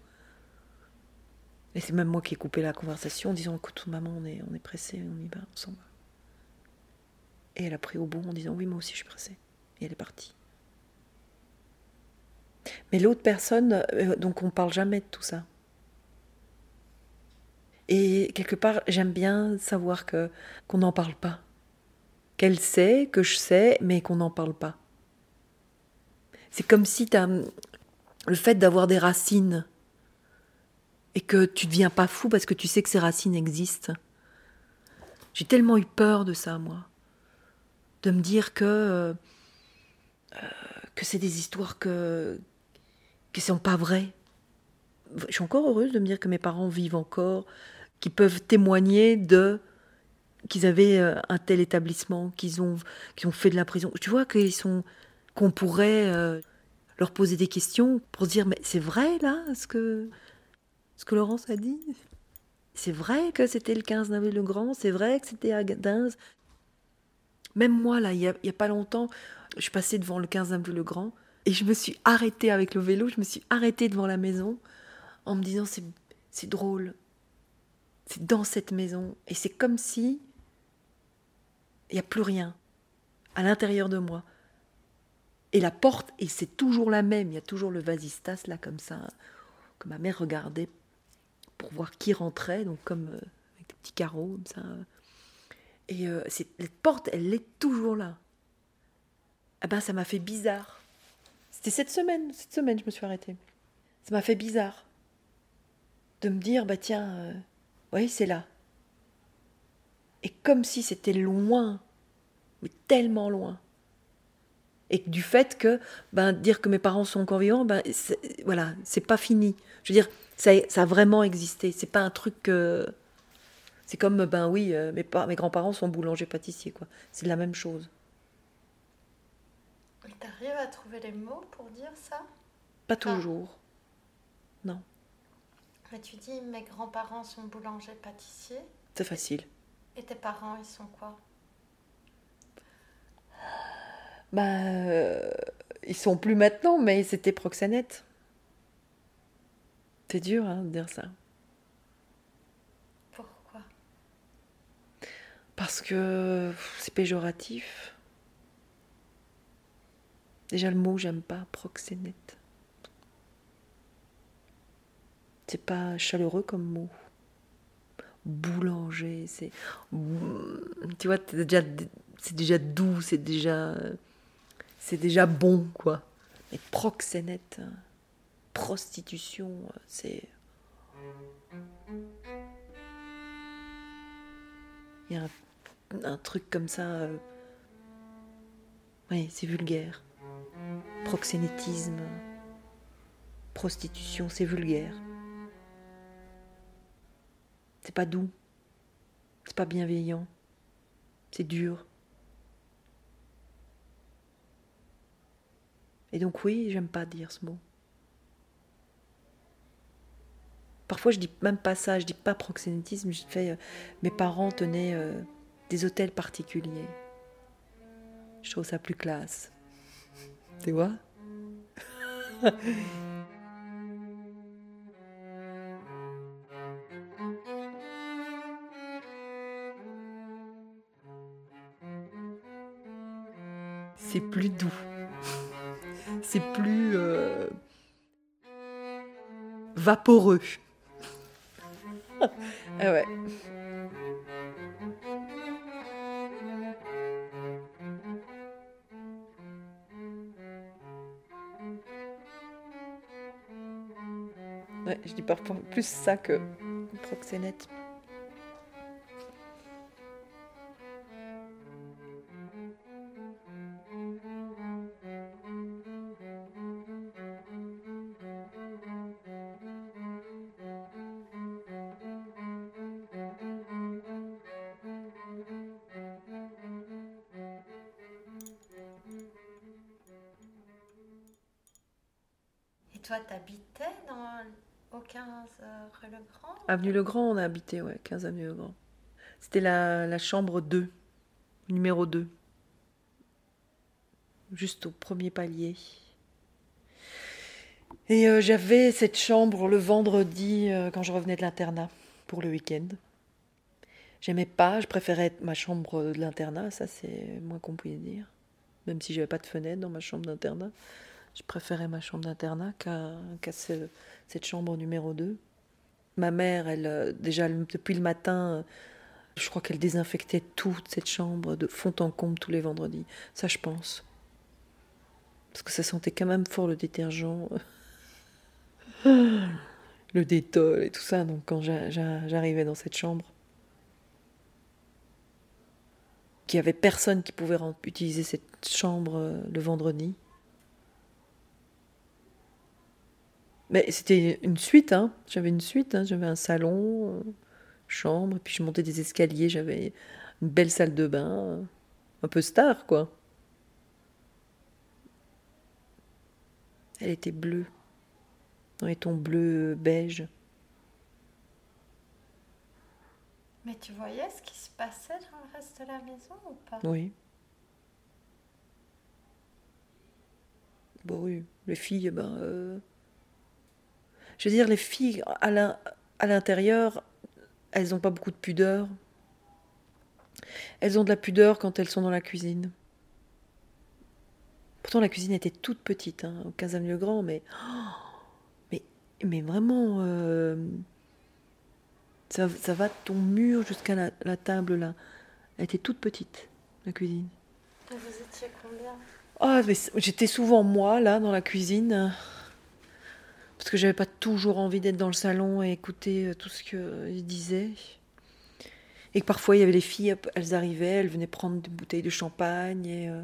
Et c'est même moi qui ai coupé la conversation en disant écoute maman on est, on est pressé, on y va, on s'en va. Et elle a pris au bout en disant oui moi aussi je suis pressée. Et elle est partie. Mais l'autre personne, euh, donc on parle jamais de tout ça. Et quelque part, j'aime bien savoir que qu'on n'en parle pas. Qu'elle sait, que je sais, mais qu'on n'en parle pas. C'est comme si as le fait d'avoir des racines et que tu ne deviens pas fou parce que tu sais que ces racines existent. J'ai tellement eu peur de ça, moi. De me dire que, euh, que c'est des histoires que, qui sont pas vraies. Je suis encore heureuse de me dire que mes parents vivent encore, qu'ils peuvent témoigner de qu'ils avaient euh, un tel établissement, qu'ils ont, qu'ils ont fait de la prison. Tu vois qu'ils sont, qu'on pourrait euh, leur poser des questions pour se dire mais c'est vrai là ce que ce que Laurence a dit. C'est vrai que c'était le 15 avril le Grand, c'est vrai que c'était à Gadins. Même moi là, il y a, pas longtemps, je suis passée devant le 15 avril le Grand et je me suis arrêtée avec le vélo, je me suis arrêtée devant la maison en me disant c'est drôle. C'est dans cette maison. Et c'est comme si il n'y a plus rien à l'intérieur de moi. Et la porte, et c'est toujours la même, il y a toujours le vasistas là comme ça, que ma mère regardait pour voir qui rentrait, donc comme euh, avec des petits carreaux comme ça. Et euh, c'est, la porte, elle est toujours là. Ah ben ça m'a fait bizarre. C'était cette semaine, cette semaine, je me suis arrêtée. Ça m'a fait bizarre de me dire, bah tiens, euh, oui, c'est là. Et comme si c'était loin, mais tellement loin. Et du fait que, ben, dire que mes parents sont encore vivants, ben, voilà, c'est pas fini. Je veux dire, ça, ça a vraiment existé. C'est pas un truc que. C'est comme, ben oui, euh, mes, mes grands-parents sont boulangers pâtissiers, quoi. C'est la même chose. T'arrives à trouver les mots pour dire ça? Pas toujours. Non. Mais tu dis mes grands-parents sont boulangers pâtissiers. C'est facile. Et tes parents, ils sont quoi? Bah, euh, ils sont plus maintenant, mais c'était proxénètes. C'est dur hein, de dire ça. Pourquoi? Parce que c'est péjoratif. Déjà le mot, j'aime pas, proxénète. C'est pas chaleureux comme mot. Boulanger, c'est. Tu vois, c'est déjà, c'est déjà doux, c'est déjà. C'est déjà bon, quoi. Mais proxénète, prostitution, c'est. Il y a un, truc comme ça. Euh, oui, c'est vulgaire proxénétisme, prostitution, c'est vulgaire. C'est pas doux, c'est pas bienveillant, c'est dur. Et donc oui, j'aime pas dire ce mot. Parfois, je dis même pas ça, je dis pas proxénétisme, je fais. euh, mes parents tenaient euh, des hôtels particuliers. Je trouve ça plus classe. Tu vois? C'est plus doux. C'est plus euh, vaporeux. ah ouais. Ouais, je dis parfois plus ça que proxénète. Avenue Legrand, on a habité, ouais, 15 Avenue Legrand. C'était la, la chambre 2, numéro 2. Juste au premier palier. Et euh, j'avais cette chambre le vendredi euh, quand je revenais de l'internat pour le week-end. J'aimais pas, je préférais ma chambre de l'internat, ça c'est moins qu'on puisse dire. Même si j'avais pas de fenêtre dans ma chambre d'internat, je préférais ma chambre d'internat qu'à qu'à ce- cette chambre numéro 2. Ma mère, elle, euh, déjà depuis le matin, euh, je crois qu'elle désinfectait toute cette chambre de fond en comble tous les vendredis. Ça, je pense. Parce que ça sentait quand même fort le détergent, le détol et tout ça. Donc quand j'a- j'a- j'arrivais dans cette chambre, qu'il n'y avait personne qui pouvait utiliser cette chambre euh, le vendredi. Mais c'était une suite, hein. J'avais une suite, hein. J'avais un salon, euh, chambre, et puis je montais des escaliers, j'avais une belle salle de bain, euh, un peu star, quoi. Elle était bleue, dans les tons bleus, beige. Mais tu voyais ce qui se passait dans le reste de la maison ou pas? Oui. Bon, oui, les filles, ben. euh, Je veux dire, les filles, à l'in- à l'intérieur, elles n'ont pas beaucoup de pudeur. Elles ont de la pudeur quand elles sont dans la cuisine. Pourtant, la cuisine était toute petite, hein, au 15 avenue Grand, mais. oh, mais, mais vraiment. euh, ça, ça va de ton mur jusqu'à la, la table, là. Elle était toute petite, la cuisine. Et Vous étiez combien? Ah, c- j'étais souvent moi, là, dans la cuisine. Euh, Parce que j'avais pas toujours envie d'être dans le salon et écouter euh, tout ce qu'ils disaient. Et que parfois, il y avait les filles, elles arrivaient, elles venaient prendre des bouteilles de champagne. Et, euh,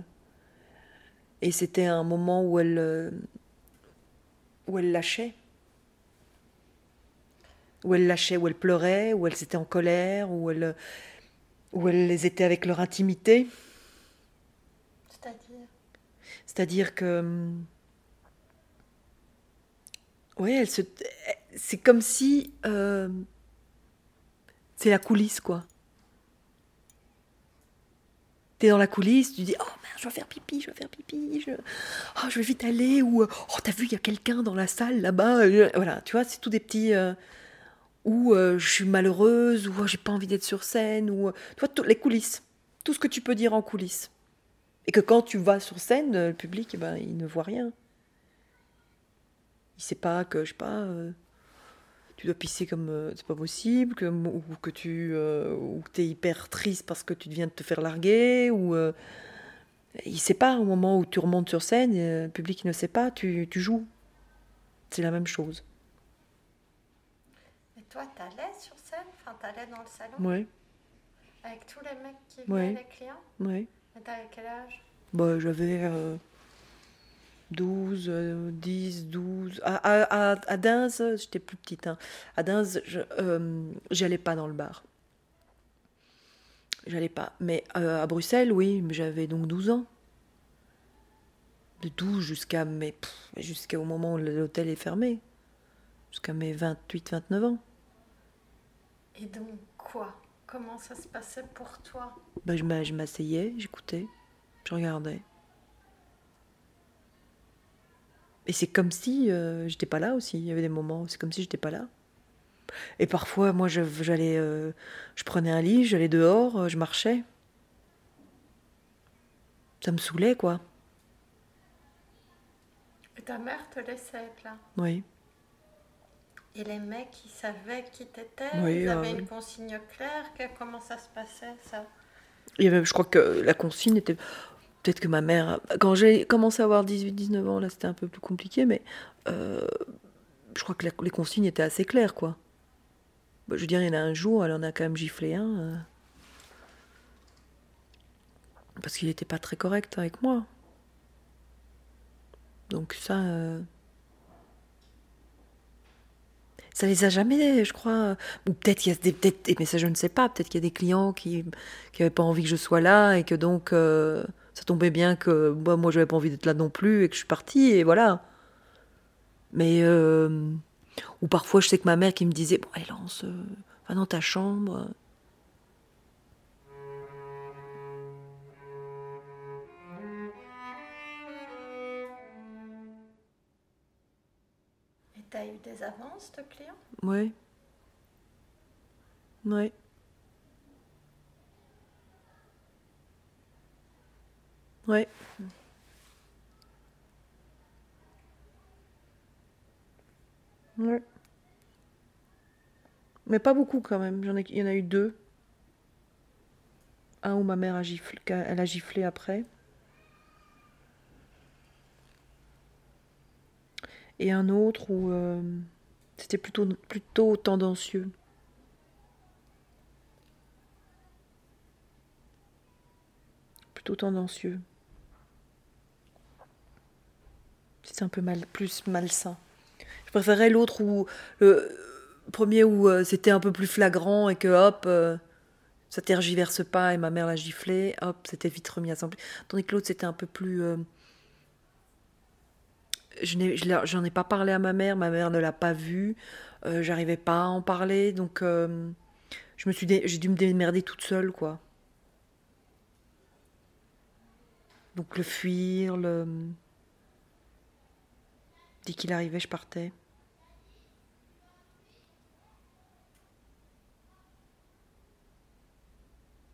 et c'était un moment où elles, euh, où elles lâchaient. Où elles lâchaient, où elles pleuraient, où elles étaient en colère, où elles, où elles étaient avec leur intimité. C'est-à-dire? C'est-à-dire que. Oui, elle se. C'est comme si. euh, C'est la coulisse, quoi. T'es dans la coulisse, tu dis Oh merde, je vais faire pipi, je vais faire pipi, je, oh, je vais vite aller, ou euh, Oh, t'as vu, il y a quelqu'un dans la salle là-bas. euh, Voilà, tu vois, c'est tout des petits. euh, Ou je suis malheureuse, ou oh, j'ai pas envie d'être sur scène, ou. Tu vois, les coulisses. Tout ce que tu peux dire en coulisses. Et que quand tu vas sur scène, le public, eh ben, il ne voit rien. Il sait pas que, je sais pas, euh, tu dois pisser comme euh, c'est pas possible, que, ou que tu euh, ou que es hyper triste parce que tu viens de te faire larguer, ou. il sait pas au moment où tu remontes sur scène, le public ne sait pas, tu, tu joues. C'est la même chose. Et toi, t'allais sur scène? Enfin, t'allais dans le salon? Ouais, Avec tous les mecs qui Ouais. venaient, les clients? Ouais. Et t'avais quel âge? Bah, j'avais 12, euh, 10, 12. À, à, à, à Dins, j'étais plus petite. hein. À Dins, je euh, j'allais pas dans le bar. J'allais pas. Mais euh, à Bruxelles, oui, j'avais donc 12 ans. De 12 jusqu'à pff, jusqu'au moment où l'hôtel est fermé. jusqu'à mes 28-29 ans. Et donc quoi? Comment ça se passait pour toi? Ben, je m'asseyais, j'écoutais, je regardais. Et c'est comme si euh, j'étais pas là aussi. Il y avait des moments, où c'est comme si j'étais pas là. Et parfois, moi, je- j'allais, euh, je prenais un lit, j'allais dehors, euh, je marchais. Ça me saoulait, quoi. Et ta mère te laissait être là Oui. Et les mecs, ils savaient qui t'étais Oui, Ils euh, avaient une consigne claire que- Comment ça se passait, ça? Il y avait, je crois que la consigne était. Peut-être que ma mère. Quand j'ai commencé à avoir 18-19 ans, là, c'était un peu plus compliqué, mais euh, je crois que les consignes étaient assez claires, quoi. Bah, je veux dire, il y en a un jour, elle en a quand même giflé un. euh, parce qu'il n'était pas très correct avec moi. Donc ça. euh, ça les a jamais, je crois. Ou peut-être qu'il y a des, mais ça je ne sais pas. Peut-être qu'il y a des clients qui qui n'avaient pas envie que je sois là et que donc euh, ça tombait bien que moi, moi, j'avais pas envie d'être là non plus et que je suis partie et voilà. Mais euh, ou parfois je sais que ma mère qui me disait bon allez lance, euh, va dans ta chambre. Et t'as eu des avances de clients? Ouais. Ouais. Ouais. Ouais. Mais pas beaucoup quand même. J'en ai, il y en a eu deux. Un où ma mère a giflé, elle a giflé après. Et un autre où euh, c'était plutôt, plutôt tendancieux. Plutôt tendancieux. Un peu mal, plus malsain. Je préférais l'autre où le premier où euh, c'était un peu plus flagrant et que hop, euh, ça tergiverse pas et ma mère l'a giflé, hop, c'était vite remis à s'emplir. Tandis que l'autre c'était un peu plus. euh, je n'ai- j'en ai, pas parlé à ma mère, ma mère ne l'a pas vu, euh, j'arrivais pas à en parler, donc je me suis, j'ai dû me démerder toute seule, quoi. Donc le fuir, le dès qu'il arrivait, je partais.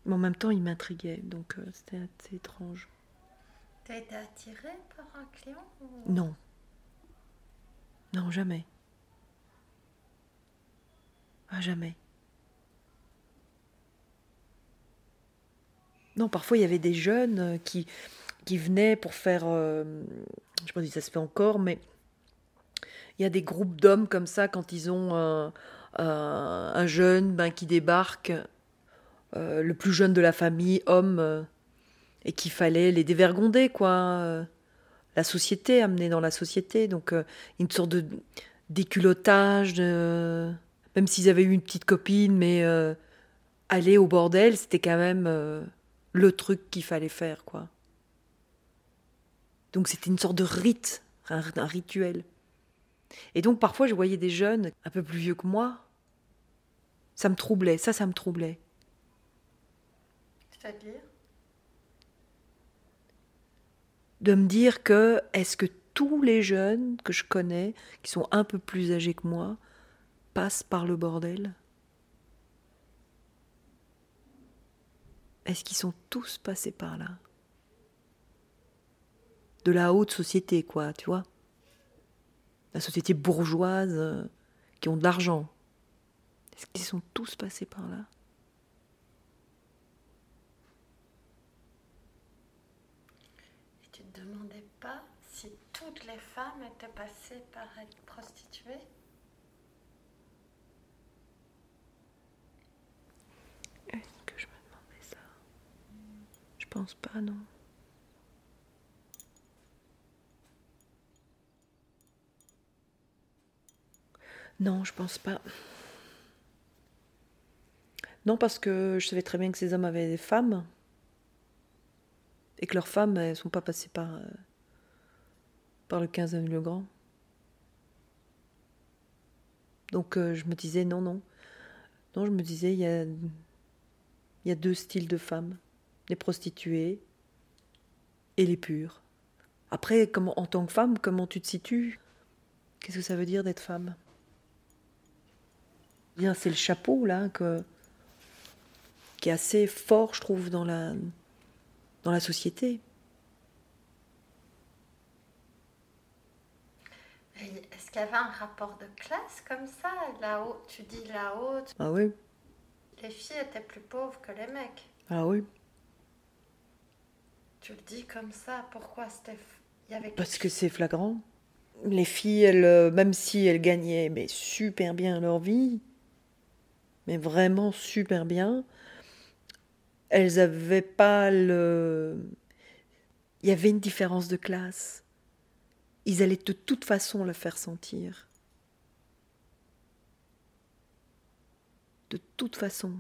Mais en même temps, il m'intriguait, donc euh, c'était assez étrange. T'as été attirée par un client ou- Non. Non, jamais. Ah, jamais. Non, parfois il y avait des jeunes euh, qui, qui venaient pour faire. euh, je sais pas si ça se fait encore, mais il y a des groupes d'hommes comme ça quand ils ont un, un- un jeune ben, qui débarque, euh, le plus jeune de la famille, homme, euh, et qu'il fallait les dévergonder, quoi. euh, la société, amener dans la société. Donc, euh, une sorte de déculottage, même s'ils avaient eu une petite copine, mais euh, aller au bordel, c'était quand même euh, le truc qu'il fallait faire, quoi. Donc, c'était une sorte de rite, un rituel. Et donc, parfois, je voyais des jeunes un peu plus vieux que moi. Ça me troublait, ça, ça me troublait. C'est-à-dire de me dire que est-ce que tous les jeunes que je connais, qui sont un peu plus âgés que moi, passent par le bordel? Est-ce qu'ils sont tous passés par là? De la haute société, quoi, tu vois? La société bourgeoise euh, qui ont de l'argent. Est-ce qu'ils sont tous passés par là? Et tu te demandais pas si toutes les femmes étaient passées par être prostituées? Est-ce que je me demandais ça? Je pense pas, non. Non, je pense pas. Non, parce que je savais très bien que ces hommes avaient des femmes. Et que leurs femmes, elles sont pas passées par, euh, par le 15 avenue Le Grand. Donc euh, je me disais non, non. Non, je me disais, il y a, y a deux styles de femmes. Les prostituées et les pures. Après, en tant que femme, comment tu te situes? Qu'est-ce que ça veut dire d'être femme? C'est le chapeau là que, qui est assez fort, je trouve, dans la, dans la société. Est-ce qu'il y avait un rapport de classe comme ça Là-haut, tu dis là-haut. Ah oui. Les filles étaient plus pauvres que les mecs. Ah oui. Tu le dis comme ça. Pourquoi c'était Il y avait Parce que c'est flagrant. Les filles, elles, euh, même si elles gagnaient mais super bien leur vie, mais vraiment super bien, elles avaient pas le. Il y avait une différence de classe. Ils allaient de toute façon le faire sentir. De toute façon.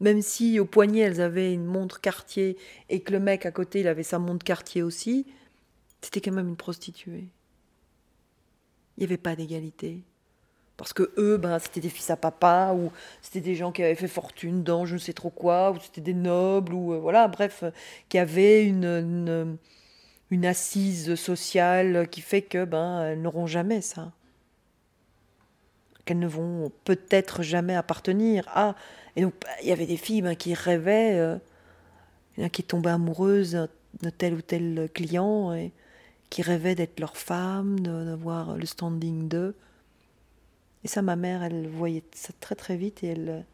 Même si au poignet elles avaient une montre quartier et que le mec à côté il avait sa montre quartier aussi, c'était quand même une prostituée. Il n'y avait pas d'égalité. Parce que eux, ben, c'était des fils à papa, ou c'était des gens qui avaient fait fortune dans je ne sais trop quoi, ou c'était des nobles, ou euh, voilà, bref, euh, qui avaient une, assise sociale qui fait que ben, elles n'auront jamais ça. Qu'elles ne vont peut-être jamais appartenir à. Et donc, il y avait des filles ben, qui rêvaient, euh, qui tombaient amoureuses de tel ou tel client, et qui rêvaient d'être leur femme, d'avoir le standing d'eux. Et ça, ma mère, elle voyait ça très très vite et elle,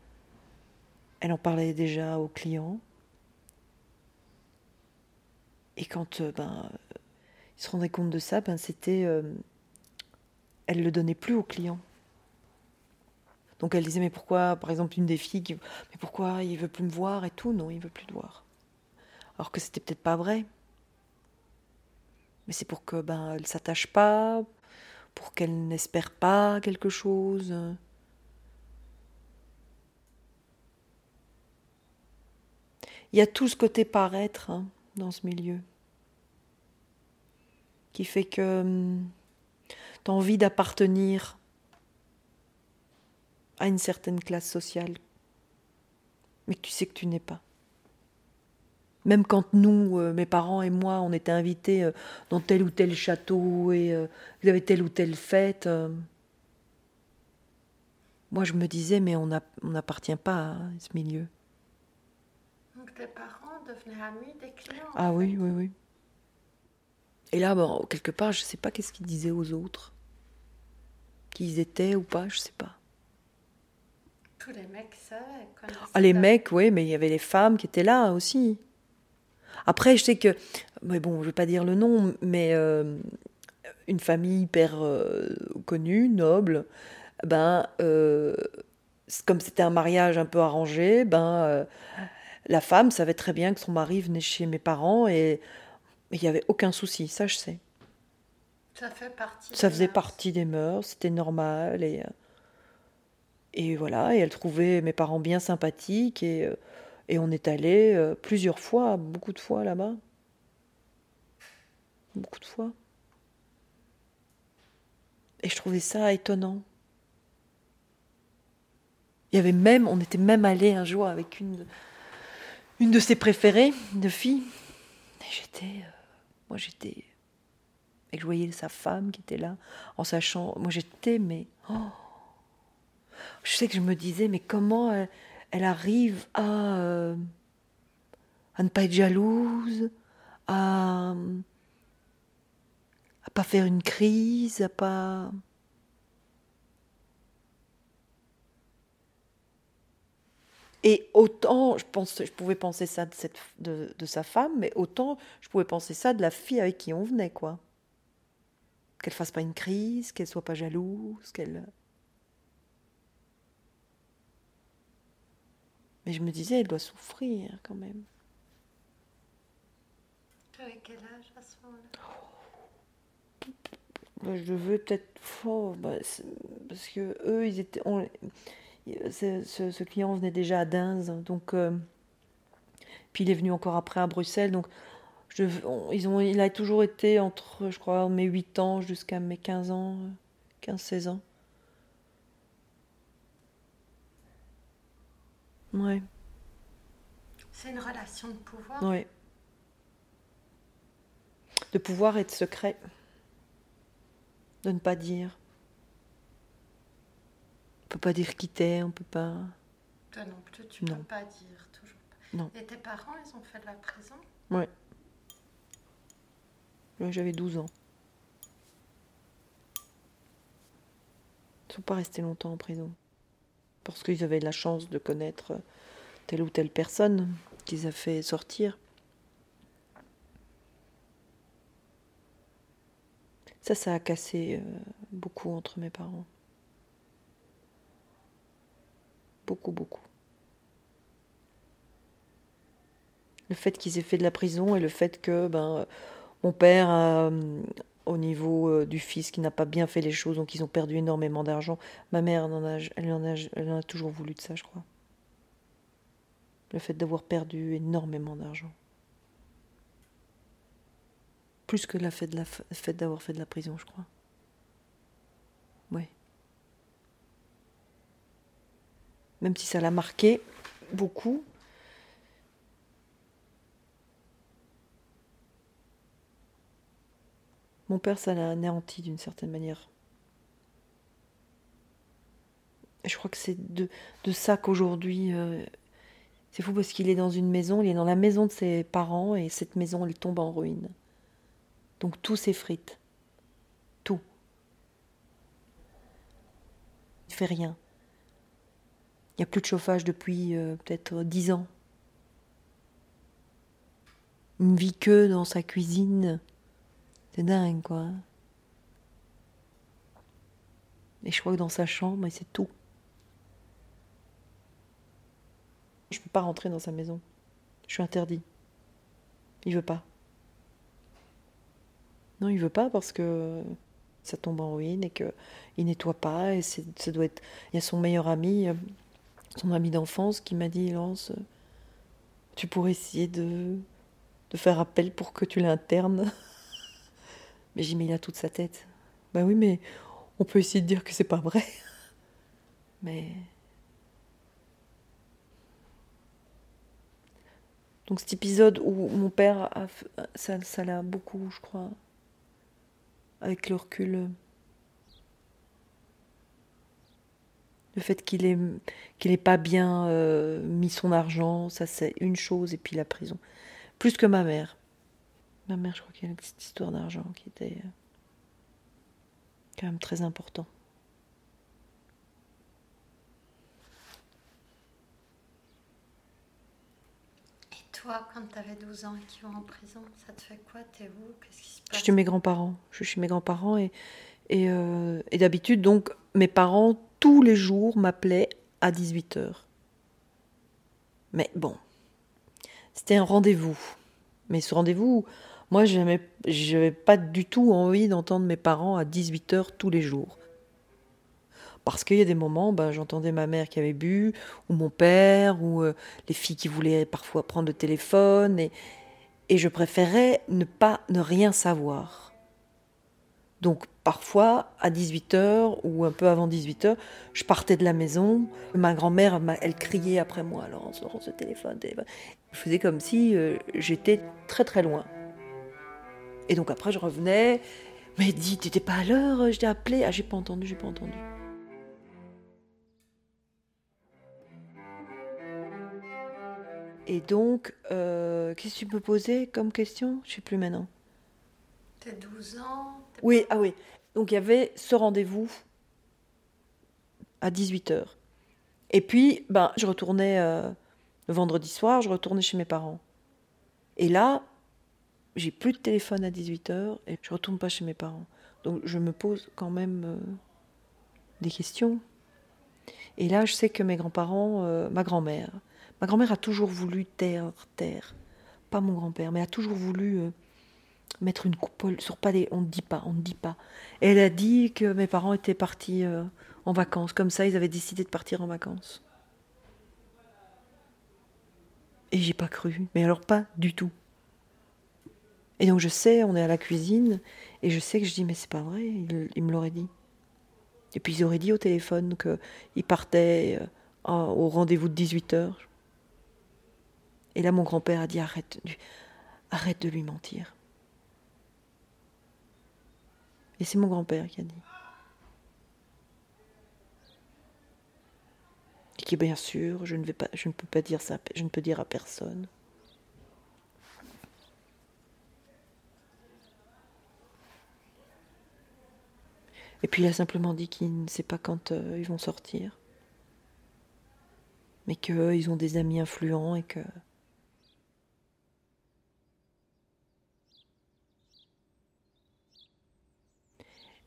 elle en parlait déjà aux clients. Et quand euh, ben, ils se rendaient compte de ça, ben, c'était. Euh, elle le donnait plus aux clients. Donc elle disait mais pourquoi, par exemple, une des filles, mais pourquoi il veut plus me voir et tout? Non, il veut plus te voir. Alors que c'était peut-être pas vrai. Mais c'est pour que ben elle s'attache pas, pour qu'elle n'espère pas quelque chose. Il y a tout ce côté paraître hein, dans ce milieu qui fait que hum, tu as envie d'appartenir à une certaine classe sociale, mais que tu sais que tu n'es pas. Même quand nous, euh, mes parents et moi, on était invités euh, dans tel ou tel château et euh, vous avez telle ou telle fête, moi je me disais, mais on n'appartient pas à ce milieu. Donc tes parents devenaient amis des clients Ah oui, oui, oui. Et là, bon, quelque part, je ne sais pas qu'est-ce qu'ils disaient aux autres. Qu'ils étaient ou pas, je ne sais pas. Tous les mecs savaient. Ah, les mecs, oui, mais il y avait les femmes qui étaient là aussi. Après, je sais que, mais bon, je ne vais pas dire le nom, mais euh, une famille hyper euh, connue, noble, ben, euh, comme c'était un mariage un peu arrangé, ben, la femme savait très bien que son mari venait chez mes parents et il n'y avait aucun souci, ça je sais. Ça fait partie. Ça faisait partie des mœurs, c'était normal et et voilà, et elle trouvait mes parents bien sympathiques et et on est allé euh, plusieurs fois, beaucoup de fois là-bas. Beaucoup de fois. Et je trouvais ça étonnant. Il y avait même, on était même allé un jour avec une, une de ses préférées de filles. Et j'étais, euh, moi j'étais, et je voyais sa femme qui était là, en sachant, moi j'étais, mais, oh, je sais que je me disais, mais comment elle, elle arrive à, euh, à ne pas être jalouse, à à pas faire une crise, à pas Et autant je, pense, je pouvais penser ça de, cette, de, de, sa femme, mais autant je pouvais penser ça de la fille avec qui on venait, quoi. Qu'elle fasse pas une crise, qu'elle soit pas jalouse, qu'elle. Mais je me disais, elle doit souffrir quand même. Tu avais quel âge à ce moment-là? Bah, Je veux peut-être fort, bah, parce que eux, ils étaient, ce, ce, client venait déjà à Dinz, donc euh, puis il est venu encore après à Bruxelles, donc je, ils ont, il a toujours été entre, je crois, mes 8 ans jusqu'à mes 15 ans, 15-16 ans. Ouais. C'est une relation de pouvoir? De pouvoir être secret. De ne pas dire. On peut pas dire qui t'es, on peut pas. Toi non plus, tu Non. peux pas dire toujours. pas. Non. Et tes parents, ils ont fait de la prison? Ouais. Ouais, J'avais 12 ans. Ils sont pas restés longtemps en prison. Parce qu'ils avaient la chance de connaître telle ou telle personne qu'ils a fait sortir. Ça, ça a cassé euh, beaucoup entre mes parents. Beaucoup, beaucoup. Le fait qu'ils aient fait de la prison et le fait que ben, euh, mon père, euh, au niveau euh, du fils qui n'a pas bien fait les choses, donc ils ont perdu énormément d'argent. Ma mère, elle en, a, toujours voulu de ça, je crois. Le fait d'avoir perdu énormément d'argent. Plus que la- fait d'avoir fait de la prison, je crois. Oui. Même si ça l'a marqué beaucoup. Mon père, ça l'a anéanti d'une certaine manière. Je crois que c'est de, ça qu'aujourd'hui. euh, c'est fou parce qu'il est dans une maison, il est dans la maison de ses parents et cette maison, elle tombe en ruine. Donc tout s'effrite. Tout. Il fait rien. Il n'y a plus de chauffage depuis euh, peut-être dix ans. Il ne vit que dans sa cuisine. C'est dingue, quoi. Et je crois que dans sa chambre, c'est tout. Je peux pas rentrer dans sa maison. Je suis interdit. Il veut pas. Non, il veut pas parce que ça tombe en ruine et que il nettoie pas et ça doit être. Il y a son meilleur ami, son ami d'enfance, qui m'a dit Lance, tu pourrais essayer de faire appel pour que tu l'internes. Mais j'ai il a toute sa tête. Bah oui, mais on peut essayer de dire que c'est pas vrai. Mais. Donc cet épisode où mon père a ça ça l'a beaucoup, je crois, avec le recul. Le fait qu'il ait qu'il pas bien euh, mis son argent, ça c'est une chose, et puis la prison. Plus que ma mère. Ma mère, je crois qu'il y a cette histoire d'argent qui était euh, quand même très important. Et toi, quand tu avais 12 ans et qu'ils vont en prison, ça te fait quoi? T'es où? Qu'est-ce qui se Je passe? suis chez mes grands-parents. Je suis chez mes grands-parents et, et, euh, et d'habitude, donc, mes parents, tous les jours, m'appelaient à 18h. Mais bon, c'était un rendez-vous. Mais ce rendez-vous, moi, je n'avais pas du tout envie d'entendre mes parents à 18h tous les jours. Parce qu'il y a des moments, ben, j'entendais ma mère qui avait bu, ou mon père, ou euh, les filles qui voulaient parfois prendre le téléphone, et, je préférais ne pas, ne rien savoir. Donc parfois, à 18h ou un peu avant 18h, je partais de la maison. Ma grand-mère, elle criait après moi, Laurence, Laurence, le téléphone. Je faisais comme si euh, j'étais très très loin. Et donc après, je revenais. Mais dis, t'étais pas à l'heure, je t'ai appelé. Ah, j'ai pas entendu, j'ai pas entendu. Et donc, euh, qu'est-ce que tu peux poser comme question? Je sais plus maintenant. T'es 12 ans Oui, ah oui. Donc il y avait ce rendez-vous à 18h. Et puis, ben, je retournais euh, le vendredi soir, je retournais chez mes parents. Et là, j'ai plus de téléphone à 18h et je retourne pas chez mes parents. Donc je me pose quand même euh, des questions. Et là, je sais que mes grands-parents, euh, ma grand-mère, ma grand-mère a toujours voulu taire, taire. Pas mon grand-père, mais a toujours voulu euh, mettre une coupole sur pas les. On ne dit pas, on ne dit pas. Et elle a dit que mes parents étaient partis en vacances. Comme ça, ils avaient décidé de partir en vacances. Et j'ai pas cru. Mais alors, pas du tout. Et donc, je sais, on est à la cuisine, et je sais que je dis, mais c'est pas vrai, il, me l'aurait dit. Et puis, ils auraient dit au téléphone qu'ils partaient euh, au rendez-vous de 18h. Et là, mon grand-père a dit arrête, arrête de lui mentir. Et c'est mon grand-père qui a dit. Et qui, bien sûr, je ne, vais pas, je ne peux pas dire ça, je ne peux dire à personne. Et puis il a simplement dit qu'il ne sait pas quand euh, ils vont sortir, mais qu'ils ont des amis influents et que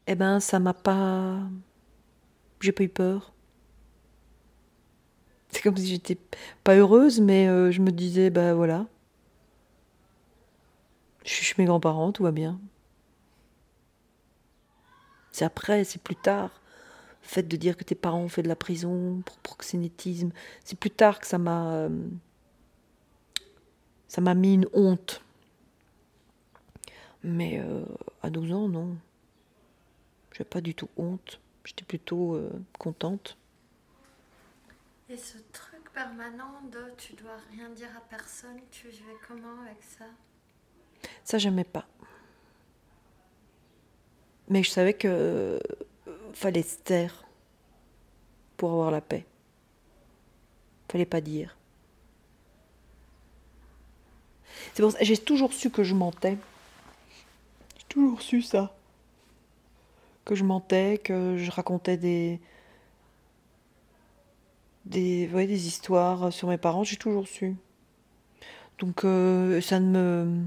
eh ben ça m'a pas j'ai pas eu peur. C'est comme si j'étais pas heureuse mais euh, je me disais bah voilà. Je suis chez mes grands-parents tout va bien c'est après c'est plus tard le fait de dire que tes parents ont fait de la prison pour proxénétisme c'est plus tard que ça m'a euh, ça m'a mis une honte mais euh, à 12 ans non j'avais pas du tout honte. J'étais plutôt euh, contente. Et ce truc permanent de tu dois rien dire à personne, tu vivais comment avec ça? Ça, j'aimais pas. Mais je savais que euh, fallait se taire pour avoir la paix. Fallait pas dire. C'est pour ça j'ai toujours su que je mentais. J'ai toujours su ça que je mentais, que je racontais des des, des histoires sur mes parents, j'ai toujours su. Donc euh, ça ne me...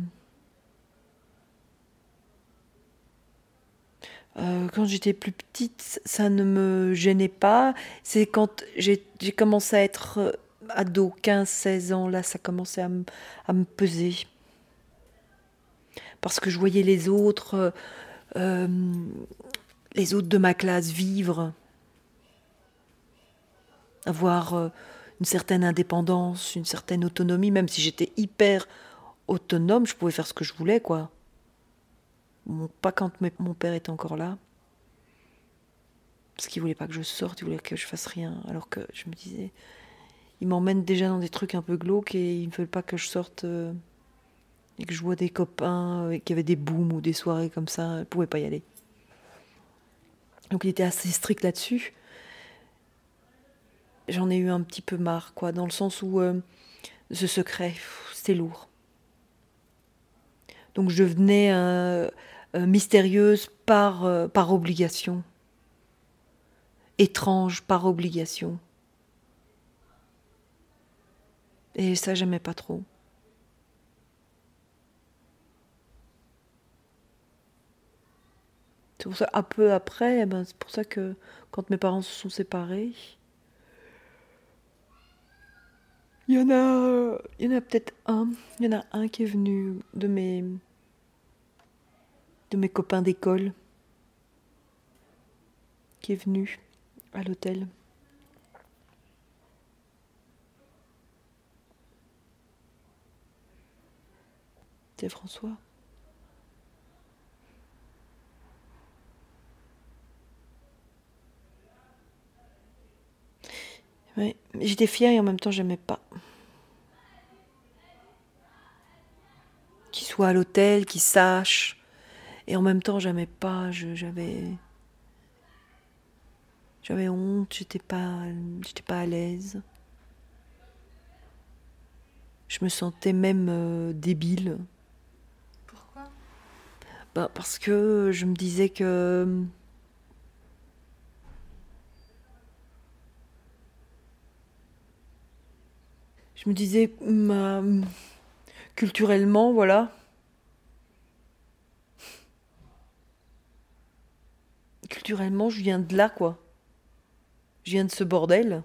Euh, quand j'étais plus petite, ça ne me gênait pas. C'est quand j'ai commencé à être euh, ado, 15-16 ans, là, ça commençait à, me peser. Parce que je voyais les autres les autres de ma classe vivre, avoir euh, une certaine indépendance, une certaine autonomie, même si j'étais hyper autonome, je pouvais faire ce que je voulais, quoi. Pas quand mon père était encore là. Parce qu'il voulait pas que je sorte, il voulait que je fasse rien. Alors que je me disais, il m'emmène déjà dans des trucs un peu glauques et il ne veut pas que je sorte euh, et que je vois des copains et qu'il y avait des booms ou des soirées comme ça. Je pouvais pas y aller. Donc il était assez strict là-dessus. J'en ai eu un petit peu marre, quoi, dans le sens où euh, ce secret, c'était lourd. Donc je devenais euh, euh, mystérieuse par, par obligation, étrange par obligation. Et ça, j'aimais pas trop. C'est pour ça, un peu après, eh ben, c'est pour ça que quand mes parents se sont séparés, il y en a, en a peut-être un, il a un qui est venu de mes, de mes copains d'école, qui est venu à l'hôtel. C'est François? Oui, j'étais fière et en même temps j'aimais pas. Qu'il soit à l'hôtel, qu'il sache. Et en même temps j'aimais pas, j'avais. J'avais honte, j'étais pas, j'étais pas à l'aise. Je me sentais même euh, débile. Pourquoi? Bah, Parce que je me disais que je me disais, culturellement, voilà. Culturellement, je viens de là, quoi. Je viens de ce bordel.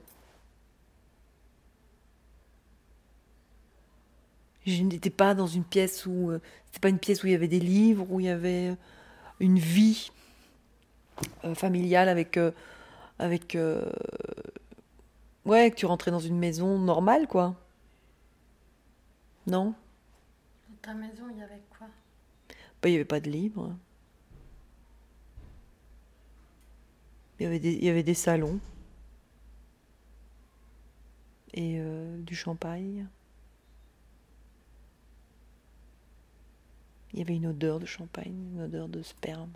Je n'étais pas dans une pièce où. Euh, c'était pas une pièce où il y avait des livres, où il y avait une vie euh, familiale avec. Euh, avec ouais, que tu rentrais dans une maison normale, quoi. Non? Dans ta maison, il y avait quoi? Bah, Il n'y avait pas de livres. Il y, avait des, salons. et euh, du champagne. Il y avait une odeur de champagne, une odeur de sperme.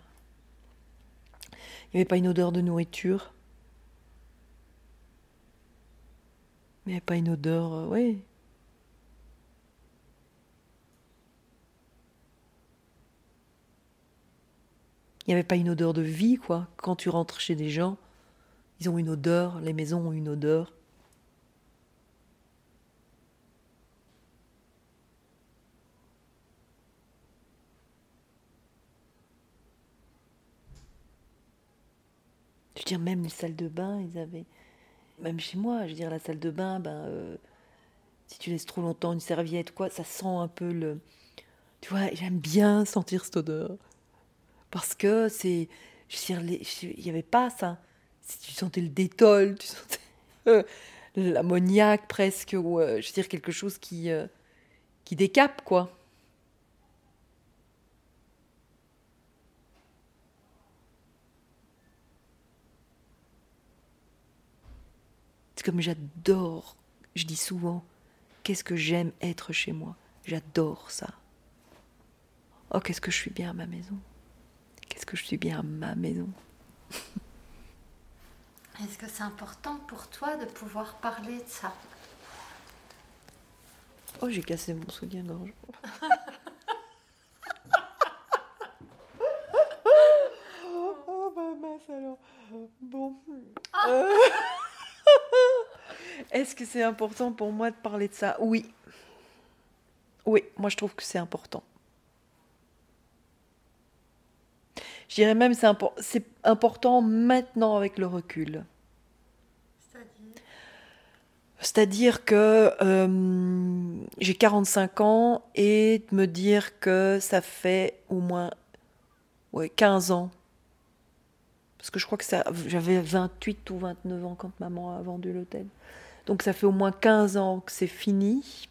Il n'y avait pas une odeur de nourriture. Il n'y avait pas une odeur, euh, oui. Il n'y avait pas une odeur de vie, quoi. Quand tu rentres chez des gens, ils ont une odeur, les maisons ont une odeur. Je veux dire, même les salles de bain, ils avaient. Même chez moi, je veux dire, la salle de bain, ben, euh, si tu laisses trop longtemps une serviette, quoi, ça sent un peu le. Tu vois, j'aime bien sentir cette odeur. Parce que c'est. Il n'y avait pas ça. Si tu sentais le détol, tu sentais euh, l'ammoniaque presque, ou euh, je veux dire, quelque chose qui, qui décape, quoi. comme j'adore, je dis souvent, qu'est-ce que j'aime être chez moi? J'adore ça. Oh, qu'est-ce que je suis bien à ma maison. Qu'est-ce que je suis bien à ma maison. Est-ce que c'est important pour toi de pouvoir parler de ça Oh, j'ai cassé mon soutien-gorge. oh, bah mince alors. Bon. Euh, est-ce que c'est important pour moi de parler de ça? Oui. Oui, moi je trouve que c'est important. Je dirais même c'est c'est important maintenant avec le recul. C'est-à-dire? Que euh, j'ai 45 ans et de me dire que ça fait au moins ouais, 15 ans. Parce que je crois que j'avais 28 ou 29 ans quand maman a vendu l'hôtel. Donc ça fait au moins 15 ans que c'est fini.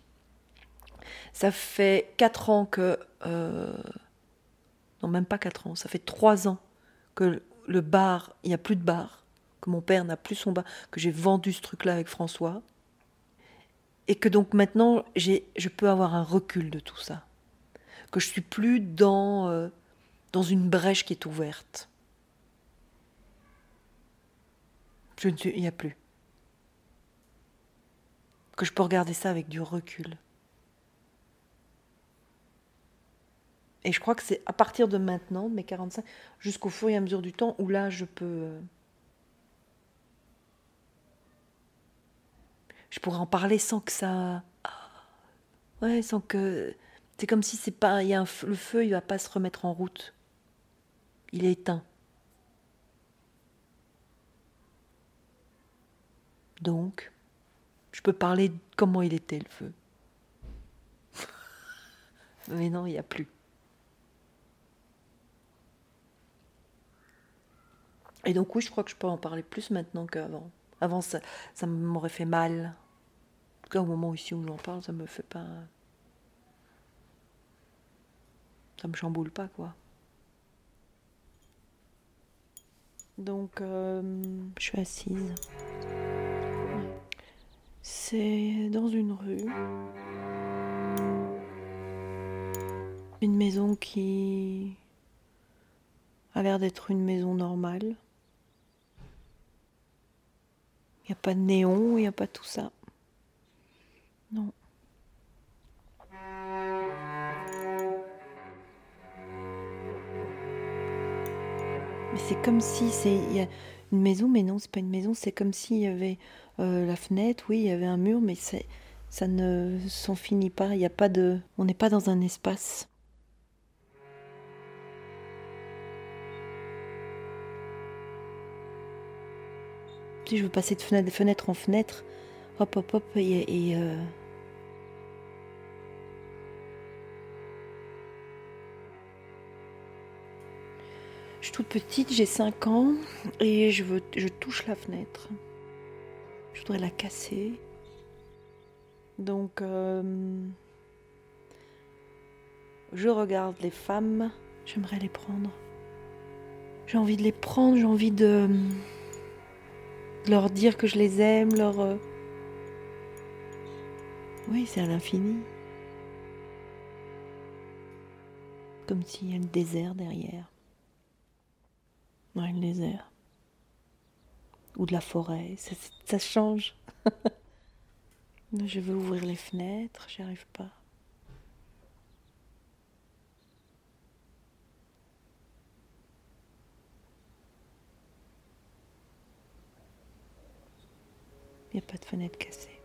Ça fait 4 ans que... Euh, non, même pas 4 ans, ça fait 3 ans que le bar, il n'y a plus de bar, que mon père n'a plus son bar, que j'ai vendu ce truc-là avec François. Et que donc maintenant, je peux avoir un recul de tout ça. Que je suis plus dans, euh, dans une brèche qui est ouverte. Je ne il n'y a plus que je peux regarder ça avec du recul. Et je crois que c'est à partir de maintenant, mes 45, jusqu'au fur et à mesure du temps, où là, je peux... Euh, je pourrais en parler sans que ça... Ouais, sans que... C'est comme si c'est pas... Il y a le feu, il va pas se remettre en route. Il est éteint. Donc, je peux parler de comment il était le feu. Mais non, il n'y a plus. Et donc oui, je crois que je peux en parler plus maintenant qu'avant. Avant, ça, ça m'aurait fait mal. En tout cas, au moment ici où j'en parle, ça me fait pas... Ça me chamboule pas, quoi. Donc, euh, je suis assise. C'est dans une rue. Une maison qui a l'air d'être une maison normale. Il n'y a pas de néon, il n'y a pas tout ça. Non. Mais c'est comme si c'est une maison, mais non, c'est pas une maison, c'est comme s'il y avait euh, la fenêtre, oui, il y avait un mur, mais ça ne s'en finit pas. Y a pas de, on n'est pas dans un espace. Je veux passer de fenêtre, en fenêtre, hop, hop, hop, et, euh, Je suis toute petite, j'ai 5 ans et je, veux, je touche la fenêtre. Je voudrais la casser. Donc, euh, je regarde les femmes. J'aimerais les prendre. J'ai envie de les prendre, j'ai envie de, leur dire que je les aime, leur, euh, Oui, c'est à l'infini. Comme s'il y a le désert derrière. Ouais, le désert. Ou de la forêt, ça, ça change. Je veux ouvrir les fenêtres, j'y arrive pas. Il n'y a pas de fenêtre cassée.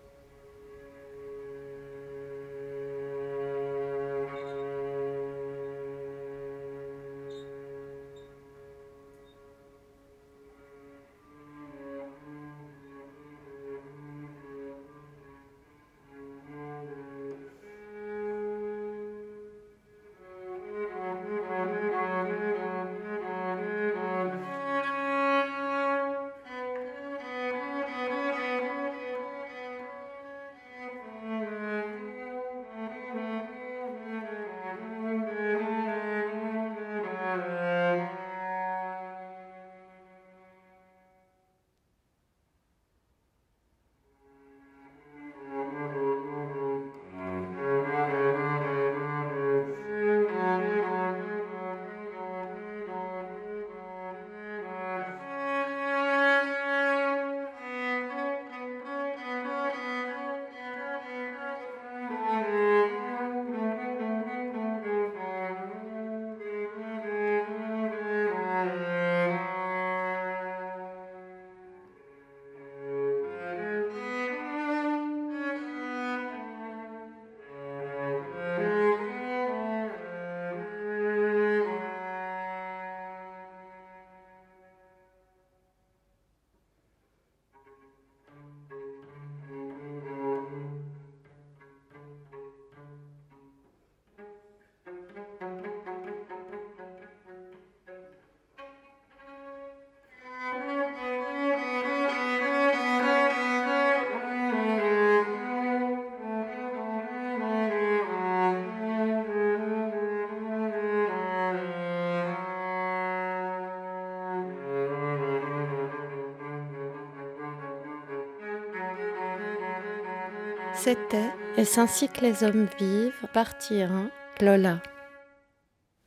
C'était Est-ce ainsi que les hommes vivent Partie 1, Lola.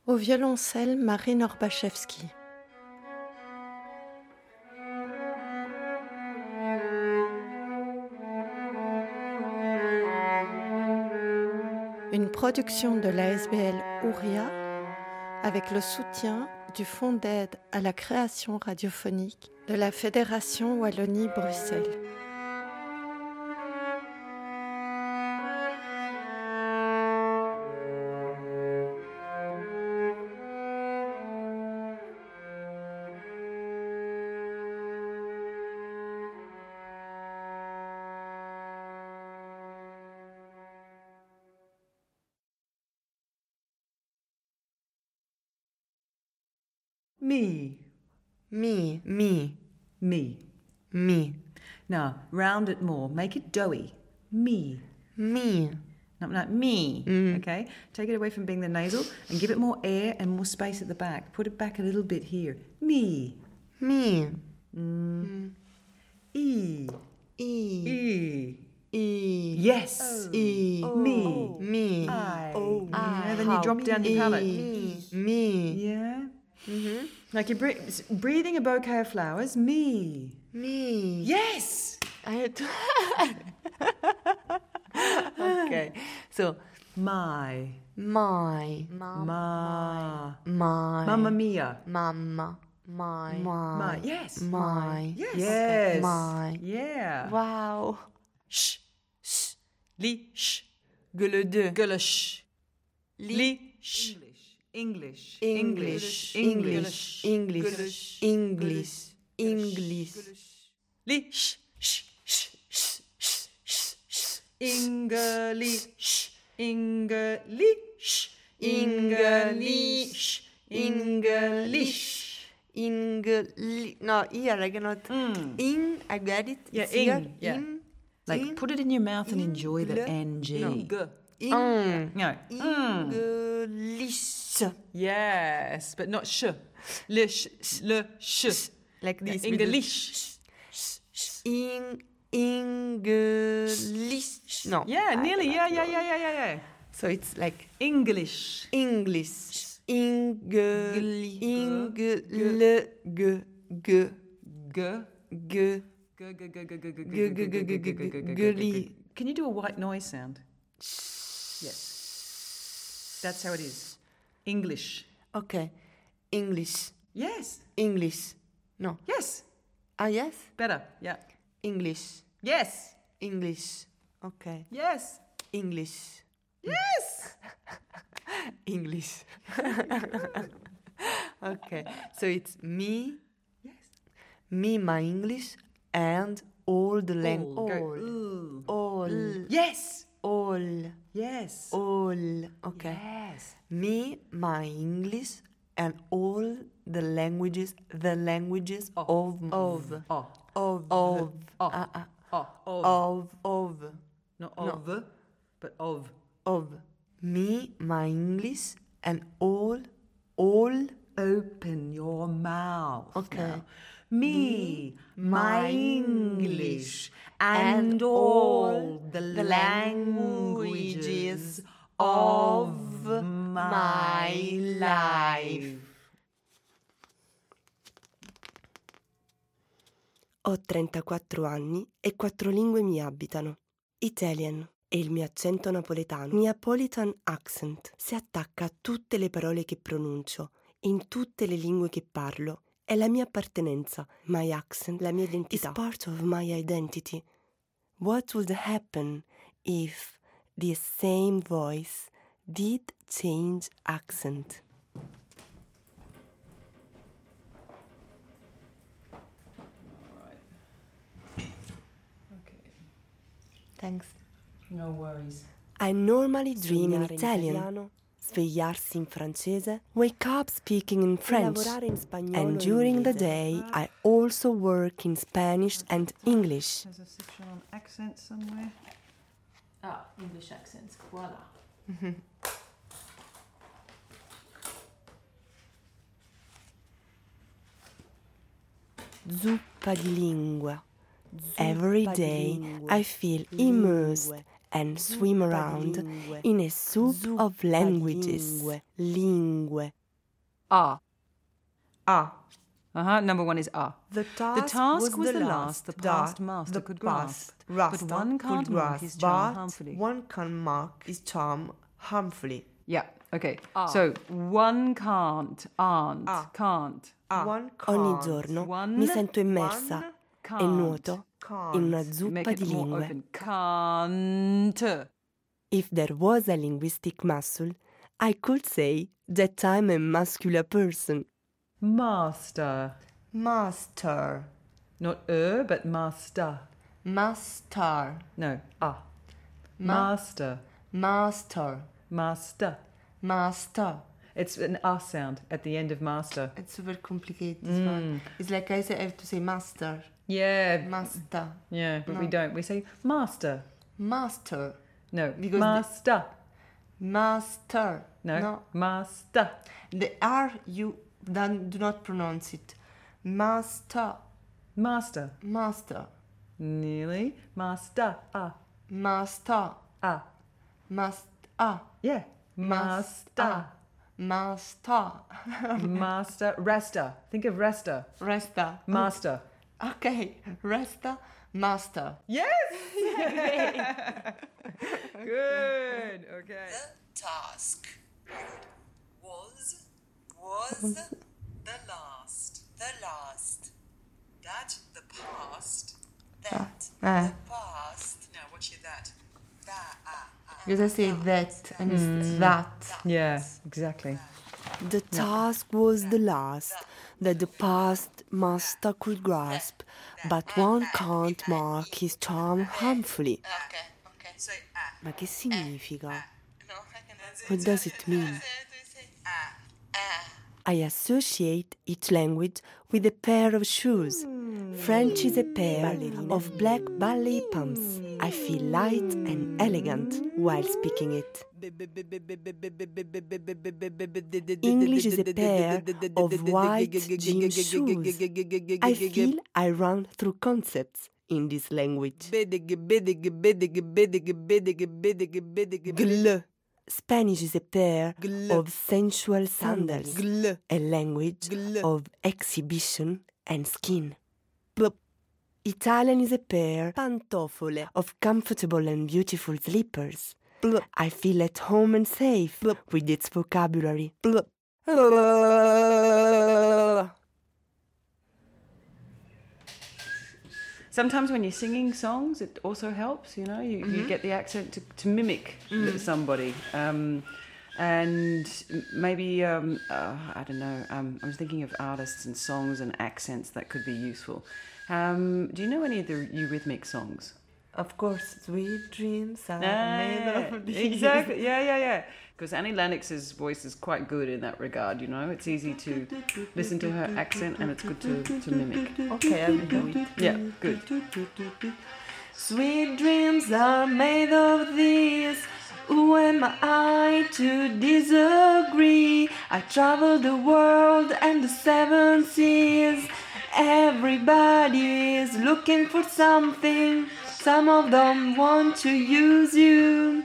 Au violoncelle, Marine Orbachevski. Une production de l'ASBL Ouria avec le soutien du Fonds d'aide à la création radiophonique de la Fédération Wallonie-Bruxelles. Now, round it more. Make it doughy. Me. me. Not like me. Mm. Okay? Take it away from being the nasal and give it more air and more space at the back. Put it back a little bit here. Me. Me. Mm. Mm. E. E. E. E. Yes. Oh. E. Me. Oh. Me. I. Oh. Yeah, then you drop down your palate. E. Me. Yeah. Mm-hmm. Like you're bre- breathing a bouquet of flowers. Me. Me. Yes. I okay. So My. my Ma. my Mamma mia. mama my My. my Yes. my Yes. Okay. Yes. My. Yeah. Wow. Sh. Sh. Li. Sh. Gueule de. Gulish. Li. Li. Sh. English. English. English. English. English. English. English. Li. Sh. Sh. Sh. Sh. Sh. Sh. Sh. English. English. English. English. English. No, E, I reckon not. In, I get it. Yeah, It's here. yeah. In. Like in, put it in your mouth and enjoy the ng. No, G. in. No. Mm. English. Yes, but not sh. Le sh. Le sh like this. English. In English. No. Yeah, I nearly. Yeah, yeah, yeah, yeah, yeah, yeah. So it's like English. English. Ing. Ing. L. G. G. G. G. Can you do a white noise sound? Yes. That's how it is. English. Okay. English. Yes. English. No. Yes. Ah, yes? Better. Yeah. English. Yes. English. Okay. Yes. English. Yes. English. okay. So it's me, Yes. me, my English, and all the All. language. Go. Ooh. All. Yes. All. Yes. All. Okay. Yes. Me, my English, and all the languages, the languages of, of, of, Oh. Of. of, of, uh, uh. Not of, but of. of. Me, my English, and all, all Open your mouth. Okay. now. Me, my English, English, and all the the languages of my life. Ho 34 anni e quattro lingue mi abitano. Italian e il mio accento napoletano. Neapolitan accent si attacca a tutte le parole che pronuncio, in tutte le lingue che parlo. È la mia appartenenza, my accent, la mia identità. It's part of my identity. What would happen if the same voice did change accent? Thanks. No worries. I normally dream in Italian, svegliarsi in francese, wake up speaking in French, lavorare in spagnolo and during the day I also work in Spanish and English. There's a section on accents somewhere. Ah, English accents, voilà. Zuppa di lingua. Every day. I feel immersed and swim around in a soup of languages. lingue. Lingue. Ah. Ah. Uh huh. Number one is ah. The task, The task was, the last the da- past master the could past grasp. Rasta but one could can't mark grasp, his charm but harmfully. One can mark his charm harmfully. Yeah. Okay. So one can't, aren't, Ah. can't. One can't. Ogni giorno One mi sento immersa one e can't. nuoto in una Can't. zuppa di it lingue. Can't. If there was a linguistic muscle, I could say that I'm a muscular person. Master. Master. Not er, but master. Master. No. Ah. Ma- Master. Master. Master. Master. It's an ah sound at the end of master. It's super complicated. This one. It's like I say, I have to say master. Yeah. Master. Yeah, but we No. don't. We say master. Master. No. Because the- master. Master. No. No. Master. The R you don't, do not pronounce it. Master. Master. Master. Nearly. Master. Ah. Master. Ah. Master. Ah. Yeah. Master. Master. Master. Resta. Think of resta. Resta. Master. Okay. Resta. Master. Yes. Good. Okay. The task was was the last the last that the past that Ah. the ah. past now what's your that that ah, ah, Because I say ah, that and it's hmm. that. Yeah. Exactly. The task was the last that the past master could grasp, but ah, one can't mark his charm harmfully. okay okay so ah Ma che significa? no I can What does it mean? Ah ah I associate each language with a pair of shoes. French is a pair of black ballet pumps. I feel light and elegant while speaking it. English is a pair of white jean shoes. I feel I run through concepts in this language. Spanish is a pair of sensual sandals, a language of exhibition and skin. Italian is a pair pantofole. of comfortable and beautiful slippers. I feel at home and safe with its vocabulary. Sometimes when you're singing songs, it also helps. You know, you, you get the accent to, to mimic somebody, um, and maybe um, uh, I don't know. Um, I was thinking of artists and songs and accents that could be useful. Um, do you know any of the Eurythmic songs? Of course, sweet dreams are Ah, made of these. exactly. Yeah, yeah, yeah. Because Annie Lennox's voice is quite good in that regard. You know, it's easy to listen to her accent, and it's good to, to mimic. Okay, I will do it. Yeah, good. Sweet dreams are made of these. Who am I to disagree? I travel the world and the seven seas. Everybody is looking for something. Some of them want to use you.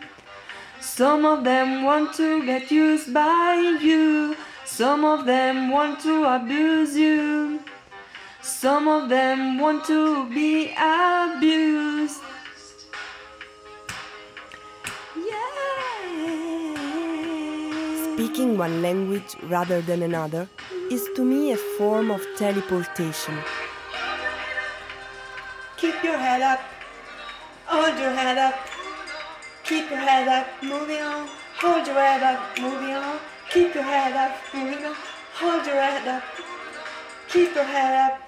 Some of them want to get used by you. Some of them want to abuse you. Some of them want to be abused. Speaking one language rather than another is to me a form of teleportation. Keep your head up, hold your head up, keep your head up, moving on, hold your head up, moving on, keep your head up, moving on, hold your head up, keep your head up.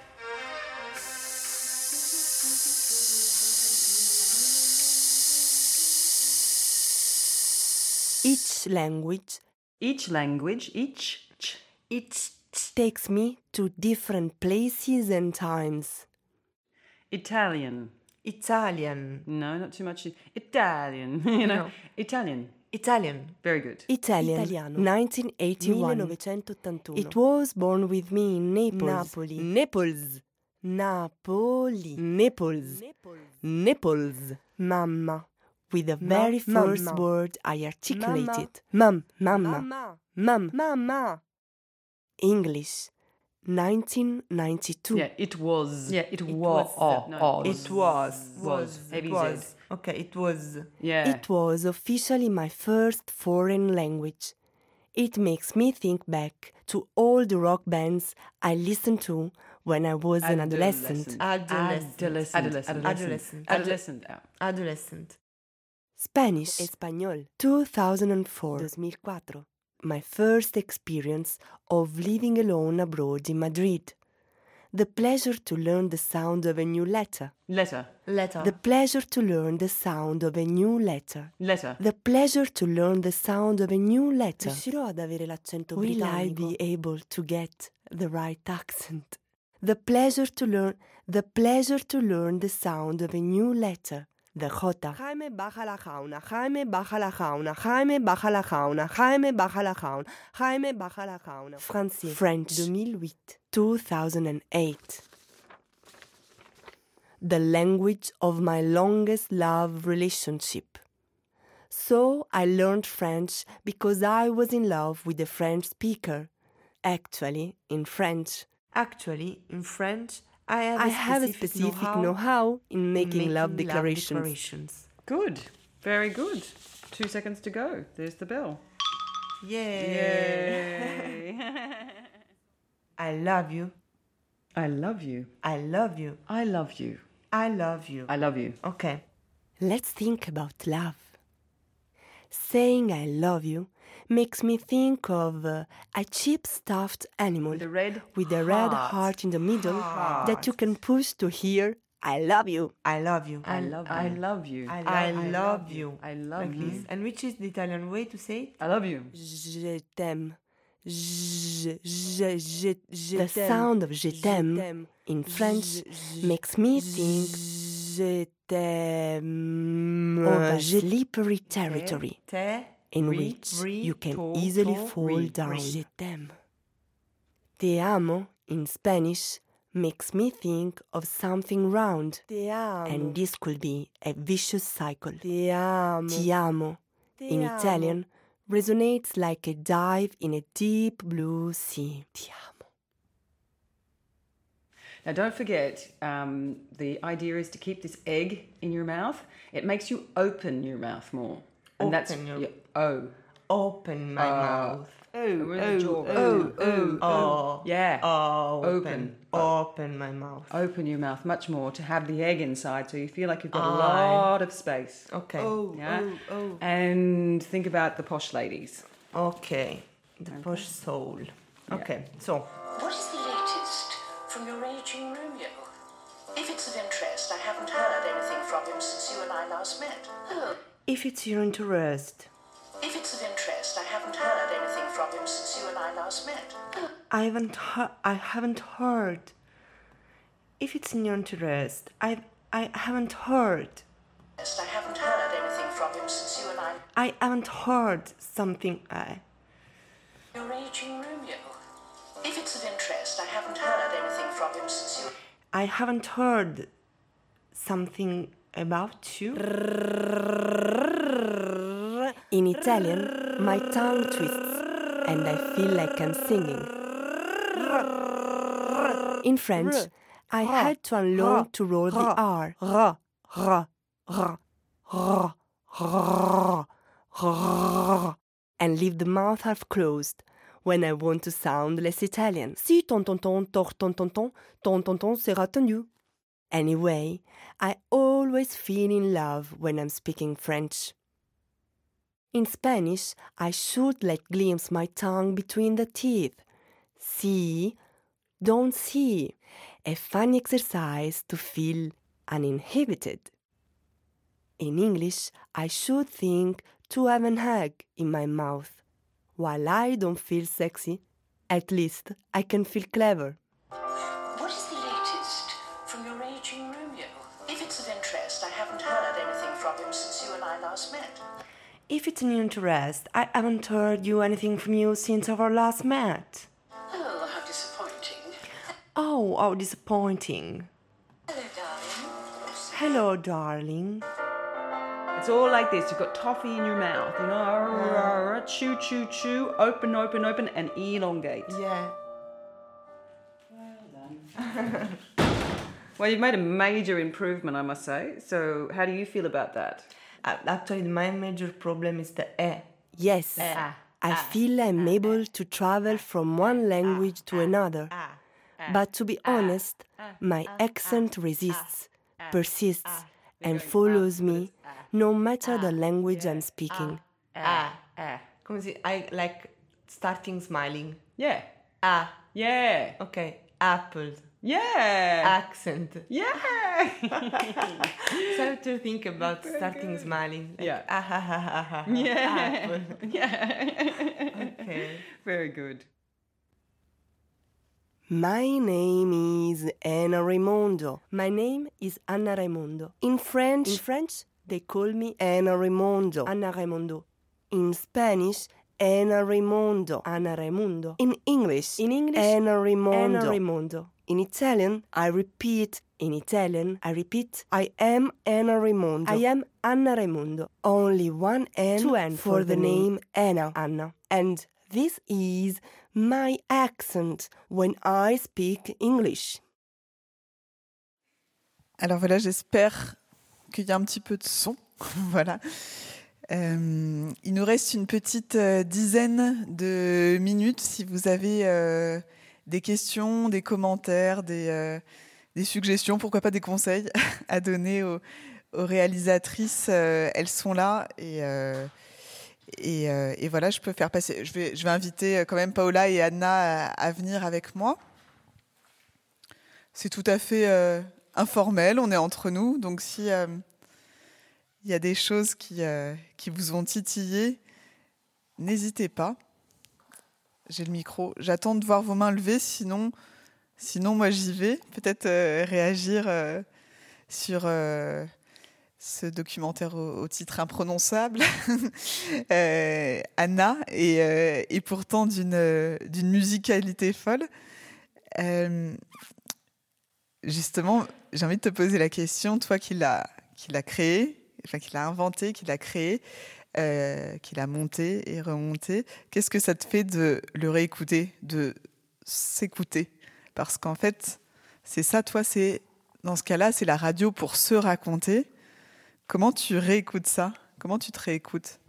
Each language Each language, each, ch, it takes me to different places and times. Italian. Italian. No, not too much. Italian. you know, No. Italian. Italian. Very good. Italian, Italiano. 1981. It was born with me in Naples. Napoli. Naples. Napoli. Naples. Naples. Mamma. With the Ma- very first mamma. word I articulated. Mum. Mamma. Mum. Mama. English. 1992. Yeah, it was. Yeah, it, it was. was. Oh, no, oh. It was. Was. Heavy It was. Okay, it was. Yeah. It was officially my first foreign language. It makes me think back to all the rock bands I listened to when I was an adolescent. Adolescent. Adolescent. Adolescent. Adolescent. Adolescent. Adolescent. yeah. Adolescent. Spanish. Español. 2004. 2004. My first experience of living alone abroad in Madrid. The pleasure to learn the sound of a new letter. Letter. Letter. The pleasure to learn the sound of a new letter. Letter. The pleasure to learn the sound of a new letter. Riuscirò ad avere l'accento Will I be able to get the right accent? The pleasure to learn the pleasure to learn the sound of a new letter. The J. Jaime baja la jauna, Jaime baja la jauna, Jaime baja la jauna, Jaime baja la jauna, Jaime baja la jauna. Français. French. 2008. 2008. The language of my longest love relationship. So I learned French because I was in love with a French speaker. Actually, in French, Actually, in French, I have, I a, have a specific specific know-how know-how in in making, love making declarations. declarations. Good. Very good. Two seconds to go. There's the bell. Yay. Yay. I love you. I love you. I love you. I love you. I love you. I love you. Okay. Let's think about love. Saying I love you makes me think of uh, a cheap stuffed animal With a red with a red heart. heart in the middle that you can push to hear I love you. I love you. I love you. I love you. I, I love you. I love Like you. this. And which is the Italian way to say it? I love you. Je t'aime. Je, je, je, je The t'aime. sound of je t'aime in French makes me think je t'aime Of of a a slippery territory Te, in ri, which ri, you can to, easily to, fall ri, down. ri. Je t'aime. Te amo in Spanish makes me think of something round. Ti amo. And this could be a vicious cycle. Ti amo. Ti amo, Ti in amo. Italian, resonates like a dive in a deep blue sea. Ti amo. Now, don't forget, um, the idea is to keep this egg in your mouth. It makes you open your mouth more. And that's Open your- yeah, oh. Open my Uh, mouth. Oh, oh, oh, oh, oh, oh. Yeah. Oh, Open. Open my mouth. Open your mouth much more to have the egg inside so you feel like you've got a lot of space. Okay. Oh, Yeah? oh, oh. And think about the posh ladies. Okay. The posh soul. Okay. So, What is the If it's your interest, If it's of interest, I haven't heard anything from him since you and I last met. I haven't heard. I haven't heard. If it's in your interest, I I haven't heard. I haven't heard anything from him since you and I. I haven't heard something. I Your raging Romeo. If it's of interest, I haven't heard anything from him since you. I haven't heard something about you. In Italian, my tongue twists and I feel like I'm singing. In French, I had to unlearn to roll the R. And leave the mouth half closed when I want to sound less Italian. Si ton ton ton tor ton ton ton ton ton ton sera tenu. Anyway, I always feel in love when I'm speaking French. In Spanish, I should let glimpse my tongue between the teeth. See, don't see. A fun exercise to feel uninhibited. In English, I should think to have an egg in my mouth. While I don't feel sexy, at least I can feel clever. If it's an interest, I haven't heard you anything from you since our last met. Oh, how disappointing. Oh, how disappointing. Hello, darling. Hello, darling. It's all like this. You've got toffee in your mouth, you know, chew, chew, chew, open, open, open, and elongate. yeah. Well done. well, you've made a major improvement, I must say. So, how do you feel about that? Uh, Actually, my major problem is the e. Yes, I feel I'm able to travel from one language to another. But to be honest, my accent resists, persists, and follows me no matter the language I'm speaking. Come si, I like starting smiling. Yeah. Ah, Yeah. okay. Apple. Yeah. Accent. yeah. So I have to think about starting smiling. Like, Yeah. Ah, ha, ha, ha, ha, ha. yeah. Apple. yeah. Okay. Very good. My name is Anna Raimondo. My name is Anna Raimondo. In French, in French, they call me Anna Raimondo. Anna Raimondo. In Spanish, Anna Raimondo. Anna Raimundo. In English, in English, Anna Raimondo. Anna Raimondo. In Italian, I repeat. In Italian, I repeat. I am Anna Raimondo. I am Anna Raimondo. Only one N, Two N for, the name Anna. Anna. And this is my accent when I speak English. Alors voilà, j'espère qu'il y a un petit peu de son. voilà. Euh, il nous reste une petite euh, dizaine de minutes. Si vous avez euh, des questions, des commentaires, des, euh, des suggestions, pourquoi pas des conseils à donner aux, réalisatrices, euh, elles sont là. Et, euh, et, voilà, je peux faire passer. Je vais, je vais inviter quand même Paola et Anna à, à venir avec moi. C'est tout à fait informel, on est entre nous. Donc si il y a des choses qui, qui vous ont titillé, n'hésitez pas. J'ai le micro. J'attends de voir vos mains levées, sinon, sinon moi j'y vais. Peut-être euh, réagir euh, sur euh, ce documentaire au, titre imprononçable, Anna, et, et pourtant d'une musicalité folle. Justement, j'ai envie de te poser la question, toi qui l'as l'a créé, enfin qui l'a inventé, qui l'a créé, euh, qui l'a monté et remonté, qu'est-ce que ça te fait de le réécouter, de s'écouter? Parce qu'en fait, c'est ça, toi, c'est dans ce cas-là, c'est la radio pour se raconter. Comment tu réécoutes ça? Comment tu te réécoutes?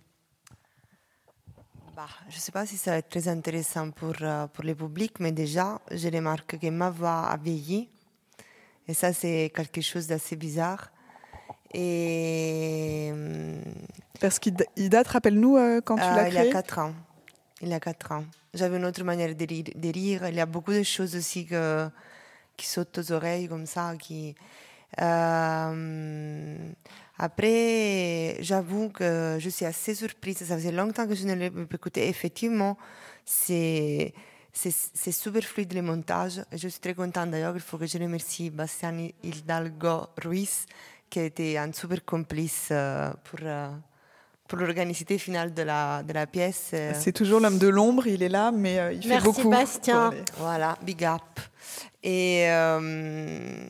Bah, Je ne sais pas si ça va être très intéressant pour, euh, pour le public, mais déjà, je remarque que ma voix a vieilli. Et ça, c'est quelque chose d'assez bizarre. Et. Parce qu'il date, rappelle-nous, euh, quand tu l'as Euh, il créé y a 4 ans. Il y a 4 ans. J'avais une autre manière de rire, de rire. Il y a beaucoup de choses aussi que, qui sautent aux oreilles comme ça. Qui, euh, après, j'avoue que je suis assez surprise. Ça faisait longtemps que je ne l'ai pas écouté. Effectivement, c'est c'est super fluide le montage. Je suis très contente d'ailleurs. Il faut que je remercie Bastian Hidalgo Ruiz, qui a été un super complice euh, pour, euh, pour l'organicité finale de la, de la pièce. Euh, C'est toujours l'homme de l'ombre, il est là, mais il fait Merci, beaucoup. Bastien. pour les- Voilà, big up. Et, euh,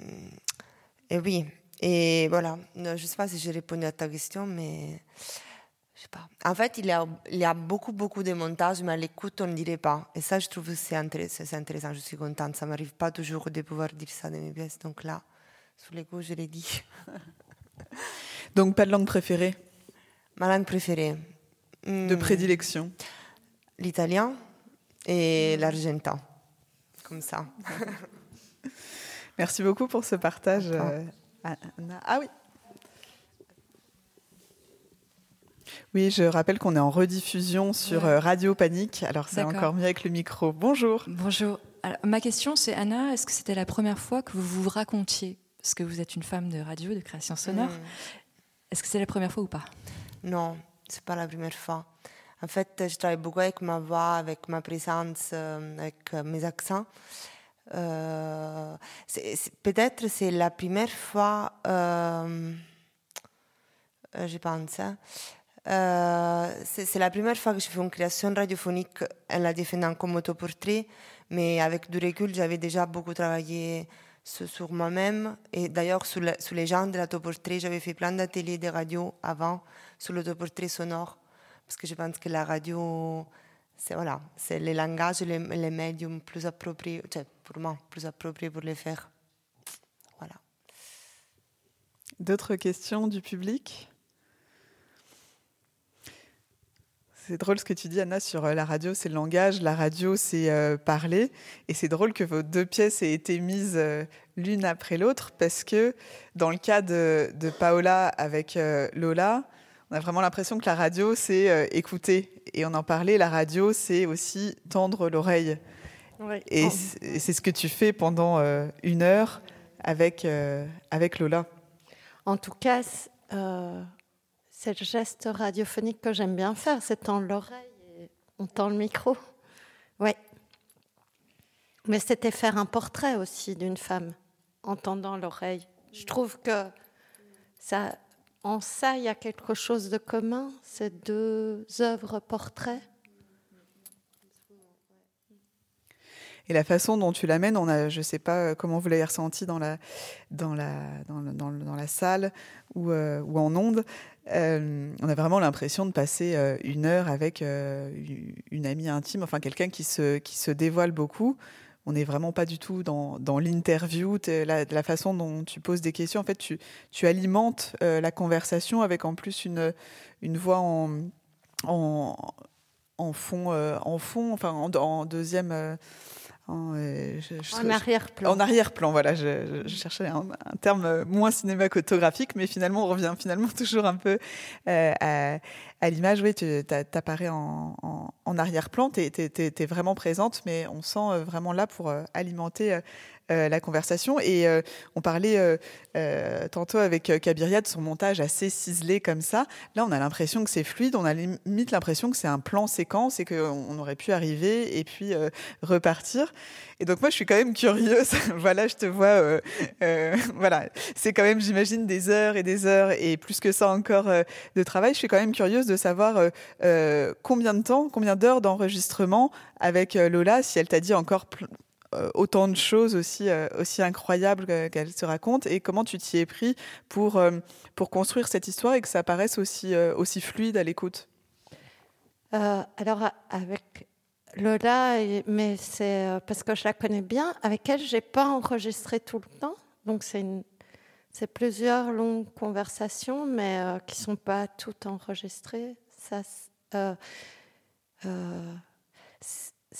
et oui, et voilà. Je ne sais pas si j'ai répondu à ta question, mais je sais pas. En fait, il y a, il y a beaucoup, beaucoup de montages, mais à l'écoute, on ne dirait pas. Et ça, je trouve que c'est intéressant, c'est intéressant. Je suis contente. Ça m'arrive pas toujours de pouvoir dire ça de mes pièces. Donc là, sous l'écho, je l'ai dit. Donc, pas de langue préférée, Ma langue préférée de Hmm, prédilection. L'italien et l'argentin. Comme ça. Merci beaucoup pour ce partage. euh, Anna. Ah oui. Oui, je rappelle qu'on est en rediffusion sur Ouais. euh, Radio Panique. Alors, c'est encore mieux avec le micro. Bonjour. Bonjour. Alors, ma question, c'est Anna, est-ce que c'était la première fois que vous vous racontiez Parce que vous êtes une femme de radio, de création sonore. Mm. Est-ce que c'est la première fois ou pas? Non, c'est pas la première fois. En fait, je travaille beaucoup avec ma voix, avec ma présence, euh, avec euh, mes accents. Euh, Peut-être c'est la première fois, euh, je pense, hein. Euh, c'est c'est la première fois que je fais une création radiophonique en la défendant comme autoportrait, mais avec du recul, j'avais déjà beaucoup travaillé sur, moi-même. Et d'ailleurs, sur, la- sur les genres de l'autoportrait, j'avais fait plein d'ateliers de radio avant sur l'autoportrait sonore, parce que je pense que la radio, c'est voilà, c'est le langage et les, les médiums plus appropriés, pour moi, plus appropriés pour les faire. Voilà. D'autres questions du public? C'est drôle ce que tu dis, Anna, sur euh, la radio, c'est le langage, la radio, c'est euh, parler. Et c'est drôle que vos deux pièces aient été mises euh, l'une après l'autre, parce que dans le cas de, de Paola avec euh, Lola, on a vraiment l'impression que la radio, c'est écouter. Et on en parlait, la radio, c'est aussi tendre l'oreille. Et Oh. c'est et c'est ce que tu fais pendant une heure avec, avec Lola. En tout cas, c'est le geste radiophonique que j'aime bien faire, c'est tendre l'oreille et on tend le micro. Oui. Mais c'était faire un portrait aussi d'une femme en tendant l'oreille. Je trouve que ça, en ça, il y a quelque chose de commun, ces deux œuvres portraits. Et la façon dont tu l'amènes, on a, je ne sais pas euh, comment vous l'avez ressenti dans la, dans la, dans dans la salle ou, euh, ou en ondes, euh, on a vraiment l'impression de passer euh, une heure avec euh, une amie intime, enfin quelqu'un qui se, qui se dévoile beaucoup. On n'est vraiment pas du tout dans, dans l'interview, la, façon dont tu poses des questions. En fait, tu, tu alimentes la conversation avec en plus une, une voix en, en, fond, en fond, enfin en, en deuxième. En, euh, je- je- En je- arrière-plan. En arrière-plan, voilà. Je, cherchais un, un terme moins cinématographique, mais finalement, on revient finalement toujours un peu euh, à, à l'image. Oui, tu apparais en, en, en arrière-plan, tu es, vraiment présente, mais on sent euh, vraiment là pour alimenter euh, la conversation. Et euh, on parlait euh, tantôt avec Kabiria de son montage assez ciselé comme ça. Là, on a l'impression que c'est fluide, on a limite l'impression que c'est un plan séquence et qu'on on aurait pu arriver et puis repartir. Et donc moi, je suis quand même curieuse. voilà, je te vois. voilà, c'est quand même, j'imagine, des heures et des heures et plus que ça encore de travail. Je suis quand même curieuse de savoir combien de temps, combien d'heures d'enregistrement avec Lola, si elle t'a dit encore autant de choses aussi, euh, aussi incroyables qu'elle se raconte et comment tu t'y es pris pour, euh, pour construire cette histoire et que ça paraisse aussi, aussi fluide à l'écoute? Alors, avec Lola, mais c'est parce que je la connais bien, avec elle, je n'ai pas enregistré tout le temps. Donc, c'est c'est plusieurs longues conversations, mais qui ne sont pas toutes enregistrées. Ça, euh, euh,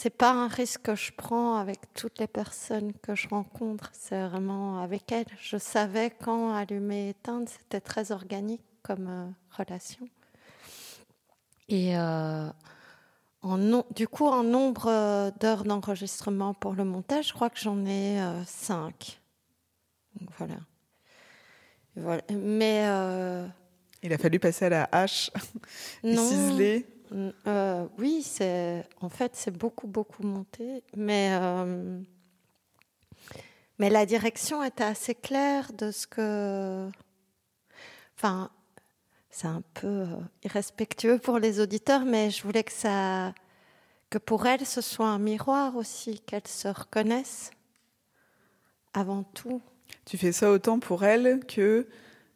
c'est pas un risque que je prends avec toutes les personnes que je rencontre, c'est vraiment avec elles. Je savais quand allumer et éteindre, c'était très organique comme euh, relation. Et euh, en du coup, en nombre d'heures d'enregistrement pour le montage, je crois que j'en ai cinq. voilà. voilà. Mais il a fallu passer à la hache ciseler. Euh, oui, c'est en fait c'est beaucoup beaucoup monté, mais euh, mais la direction était assez claire de ce que, enfin, c'est un peu euh, irrespectueux pour les auditeurs, mais je voulais que ça, que pour elles ce soit un miroir aussi, qu'elles se reconnaissent avant tout. Tu fais ça autant pour elles que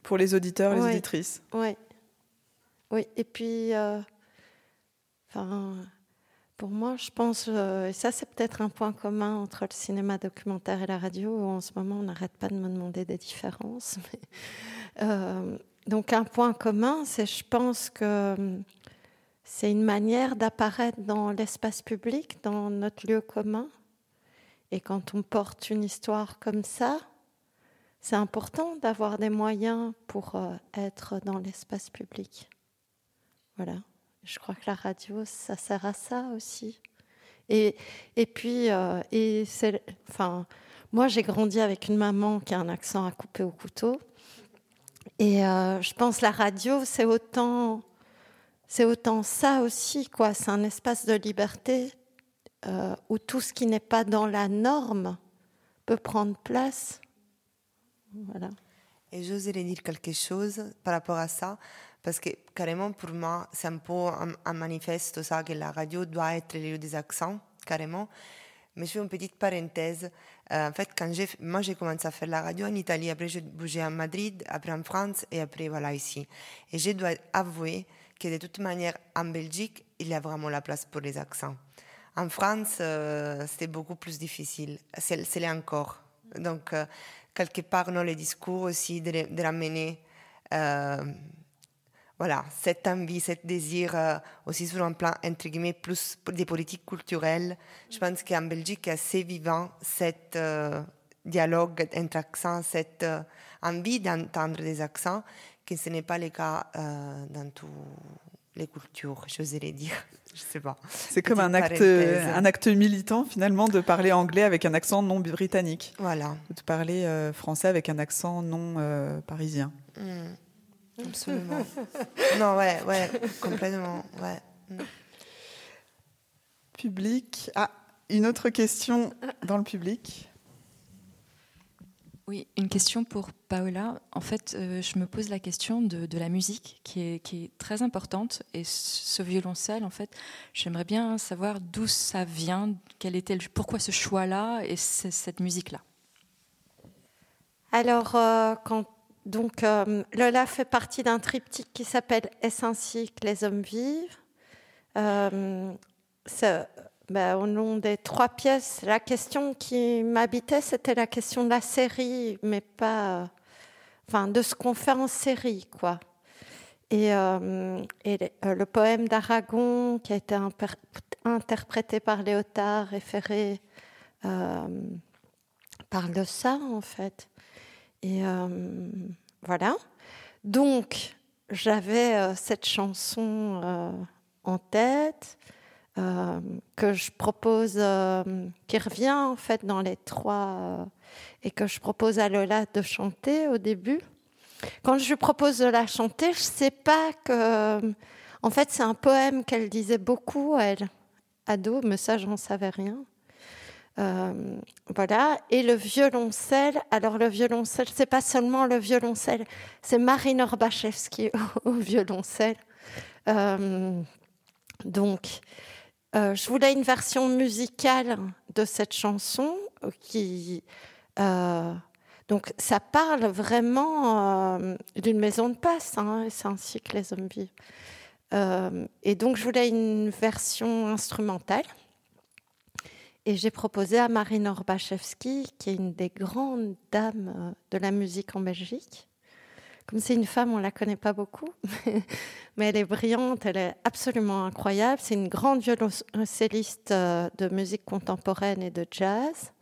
pour les auditeurs, les auditrices? Oui. Oui, et puis, euh, enfin, pour moi, je pense, euh, et ça c'est peut-être un point commun entre le cinéma documentaire et la radio, où en ce moment on n'arrête pas de me demander des différences. Euh, donc un point commun, c'est je pense que c'est une manière d'apparaître dans l'espace public, dans notre lieu commun. Et quand on porte une histoire comme ça, c'est important d'avoir des moyens pour euh, être dans l'espace public. Voilà. Je crois que la radio, ça sert à ça aussi. Et, et puis, euh, et enfin, moi, j'ai grandi avec une maman qui a un accent à couper au couteau. Et euh, je pense la radio, c'est autant, c'est autant ça aussi, quoi. C'est un espace de liberté où tout ce qui n'est pas dans la norme peut prendre place voilà. Et j'oserais dire quelque chose par rapport à ça, parce que carrément pour moi, c'est un peu un, manifeste ça, que la radio doit être le lieu des accents, carrément. Mais je fais une petite parenthèse. Euh, en fait, quand j'ai, moi, j'ai commencé à faire la radio en Italie, après j'ai bougé à Madrid, après en France et après voilà ici. Et je dois avouer que de toute manière, en Belgique, il y a vraiment la place pour les accents. En France, euh, c'était beaucoup plus difficile. C'est, c'est encore. Donc, euh, quelque part dans les discours aussi de, ramener voilà, cette envie, ce désir euh, aussi sur un plan, entre guillemets, plus des politiques culturelles. Je pense qu'en Belgique, c'est assez vivant cet euh, dialogue entre accents, cette envie d'entendre des accents, que ce n'est pas le cas dans toutes les cultures, j'oserais dire. Je sais pas. C'est comme un acte, un acte militant finalement de parler anglais avec un accent non britannique. Voilà. De parler euh, français avec un accent non euh, parisien. Mm. Absolument. non, ouais, ouais, complètement, ouais. Public. Ah, une autre question dans le public. Oui, une question pour Paola. En fait, euh, je me pose la question de, la musique qui est, qui est, très importante. Et ce violoncelle, en fait, j'aimerais bien savoir d'où ça vient, quel était pourquoi ce choix-là et cette musique-là? Alors, euh, quand, donc, euh, Lola fait partie d'un triptyque qui s'appelle Est-ce ainsi que les hommes vivent ben, au nom des trois pièces, la question qui m'habitait, c'était la question de la série, mais pas, enfin, de ce qu'on fait en série, quoi. Et, euh, euh, le poème d'Aragon, qui a été interprété par Léotard euh, parle de en fait. Et voilà. Donc, j'avais cette chanson en tête. Euh, que je propose, euh, qui revient en fait dans les trois, euh, et que je propose à Lola de chanter au début. Quand je lui propose de la chanter, je sais pas que. En fait, c'est un poème qu'elle disait beaucoup, elle, ado, mais ça, j'en savais rien. Voilà. Et le violoncelle, alors le violoncelle, c'est pas seulement le violoncelle, c'est Marine Orbachevski au, violoncelle. donc, euh, je voulais une version musicale de cette chanson qui donc ça parle vraiment d'une maison de passe, hein, c'est ainsi que les vivent. et donc je voulais une version instrumentale. Et j'ai proposé à Marine Orbachevski, qui est une des grandes dames de la musique en Belgique, comme c'est une femme, on la connaît pas beaucoup, mais elle est brillante, elle est absolument incroyable. C'est une grande violoncelliste euh, de musique contemporaine et de jazz.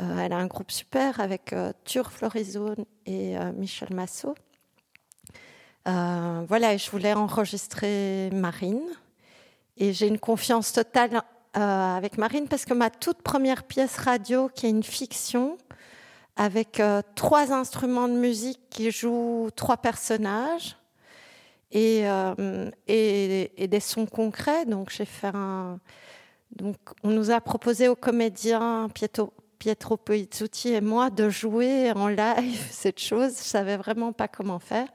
Euh, elle a un groupe super avec euh, Tur Florizone et Michel Massot. voilà, je voulais enregistrer Marine. Et j'ai une confiance totale avec Marine parce que ma toute première pièce radio, qui est une fiction, avec euh, trois instruments de musique qui jouent trois personnages et, euh, des sons concrets. Donc, j'ai fait un. On nous a proposé aux comédiens Pietro, Pietro et moi de jouer en live cette chose. Je savais vraiment pas comment faire.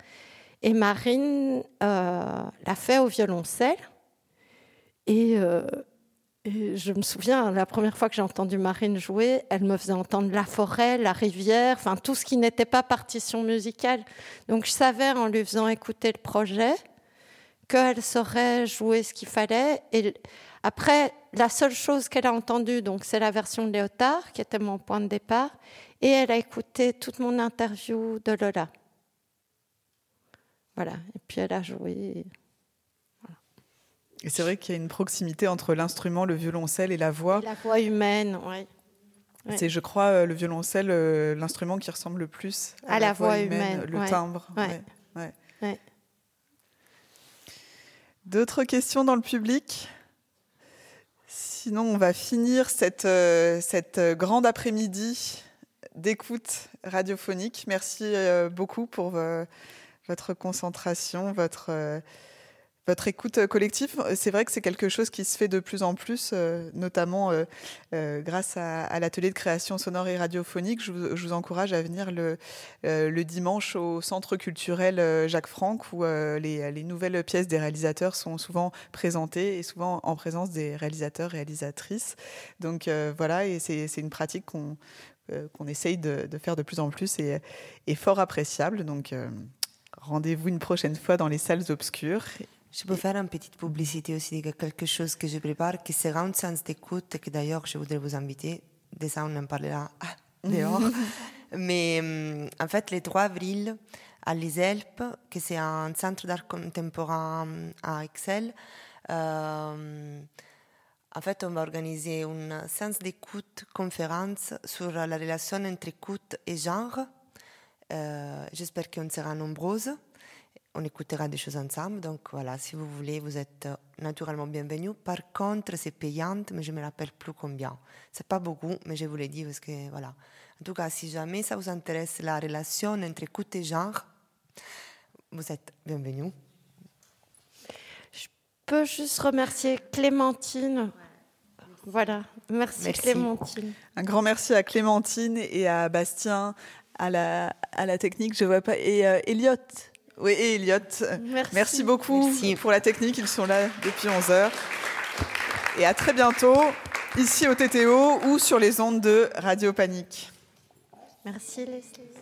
Et Marine euh, l'a fait au violoncelle. Et, je me souviens, la première fois que j'ai entendu Marine jouer, elle me faisait entendre la forêt, la rivière, enfin tout ce qui n'était pas partition musicale. Donc je savais en lui faisant écouter le projet qu'elle saurait jouer ce qu'il fallait. Et après, la seule chose qu'elle a entendue, donc c'est la version de Léotard, qui était mon point de départ, et elle a écouté toute mon interview de Lola. Voilà. Et puis elle a joué. Et c'est vrai qu'il y a une proximité entre l'instrument, le violoncelle et la voix. la voix humaine, oui. C'est, je crois, euh, le violoncelle, euh, l'instrument qui ressemble le plus à, la, voix, humaine, le timbre. D'autres questions dans le public? Sinon, on va finir cette, euh, cette grande après-midi d'écoute radiophonique. Merci beaucoup pour votre concentration, votre votre écoute euh, collective, euh, c'est vrai que c'est quelque chose qui se fait de plus en plus, euh, notamment grâce à, l'atelier de création sonore et radiophonique. Je vous, encourage à venir le, dimanche au Centre culturel Jacques Franck, où les, les, nouvelles pièces des réalisateurs sont souvent présentées et souvent en présence des réalisateurs, réalisatrices. Donc voilà, et c'est une pratique qu'on essaye de, de, faire de plus en plus et, et fort appréciable. Donc rendez-vous une prochaine fois dans les salles obscures. Je peux faire une petite publicité aussi de quelque chose que je prépare, qui sera un sens d'écoute, que d'ailleurs je voudrais vous inviter. Déjà, on en parlera dehors. Mais euh, en fait, le 3 avril, à l'ISELP, que c'est un centre d'art contemporain à Excel, euh, en fait, on va organiser une sens d'écoute conférence sur la relation entre écoute et genre. Euh, J'espère qu'on sera nombreuses on écoutera des choses ensemble. Donc voilà, si vous voulez, vous êtes euh, naturellement bienvenue. Par contre, c'est payant, mais je ne me rappelle plus combien. C'est pas beaucoup, mais je vous l'ai dit parce que voilà. En tout cas, si jamais ça vous intéresse la relation entre écoute et genre, vous êtes bienvenue. Je peux juste remercier Clémentine. Voilà, merci, Clémentine. Un grand merci à Clémentine et à Bastien, à la, à la technique, je vois pas, et euh, Elliot oui, et Elliot. Merci, beaucoup pour la technique. Ils sont là depuis 11 heures. Et à très bientôt, ici au TTO ou sur les ondes de Radio Panique. Merci Leslie.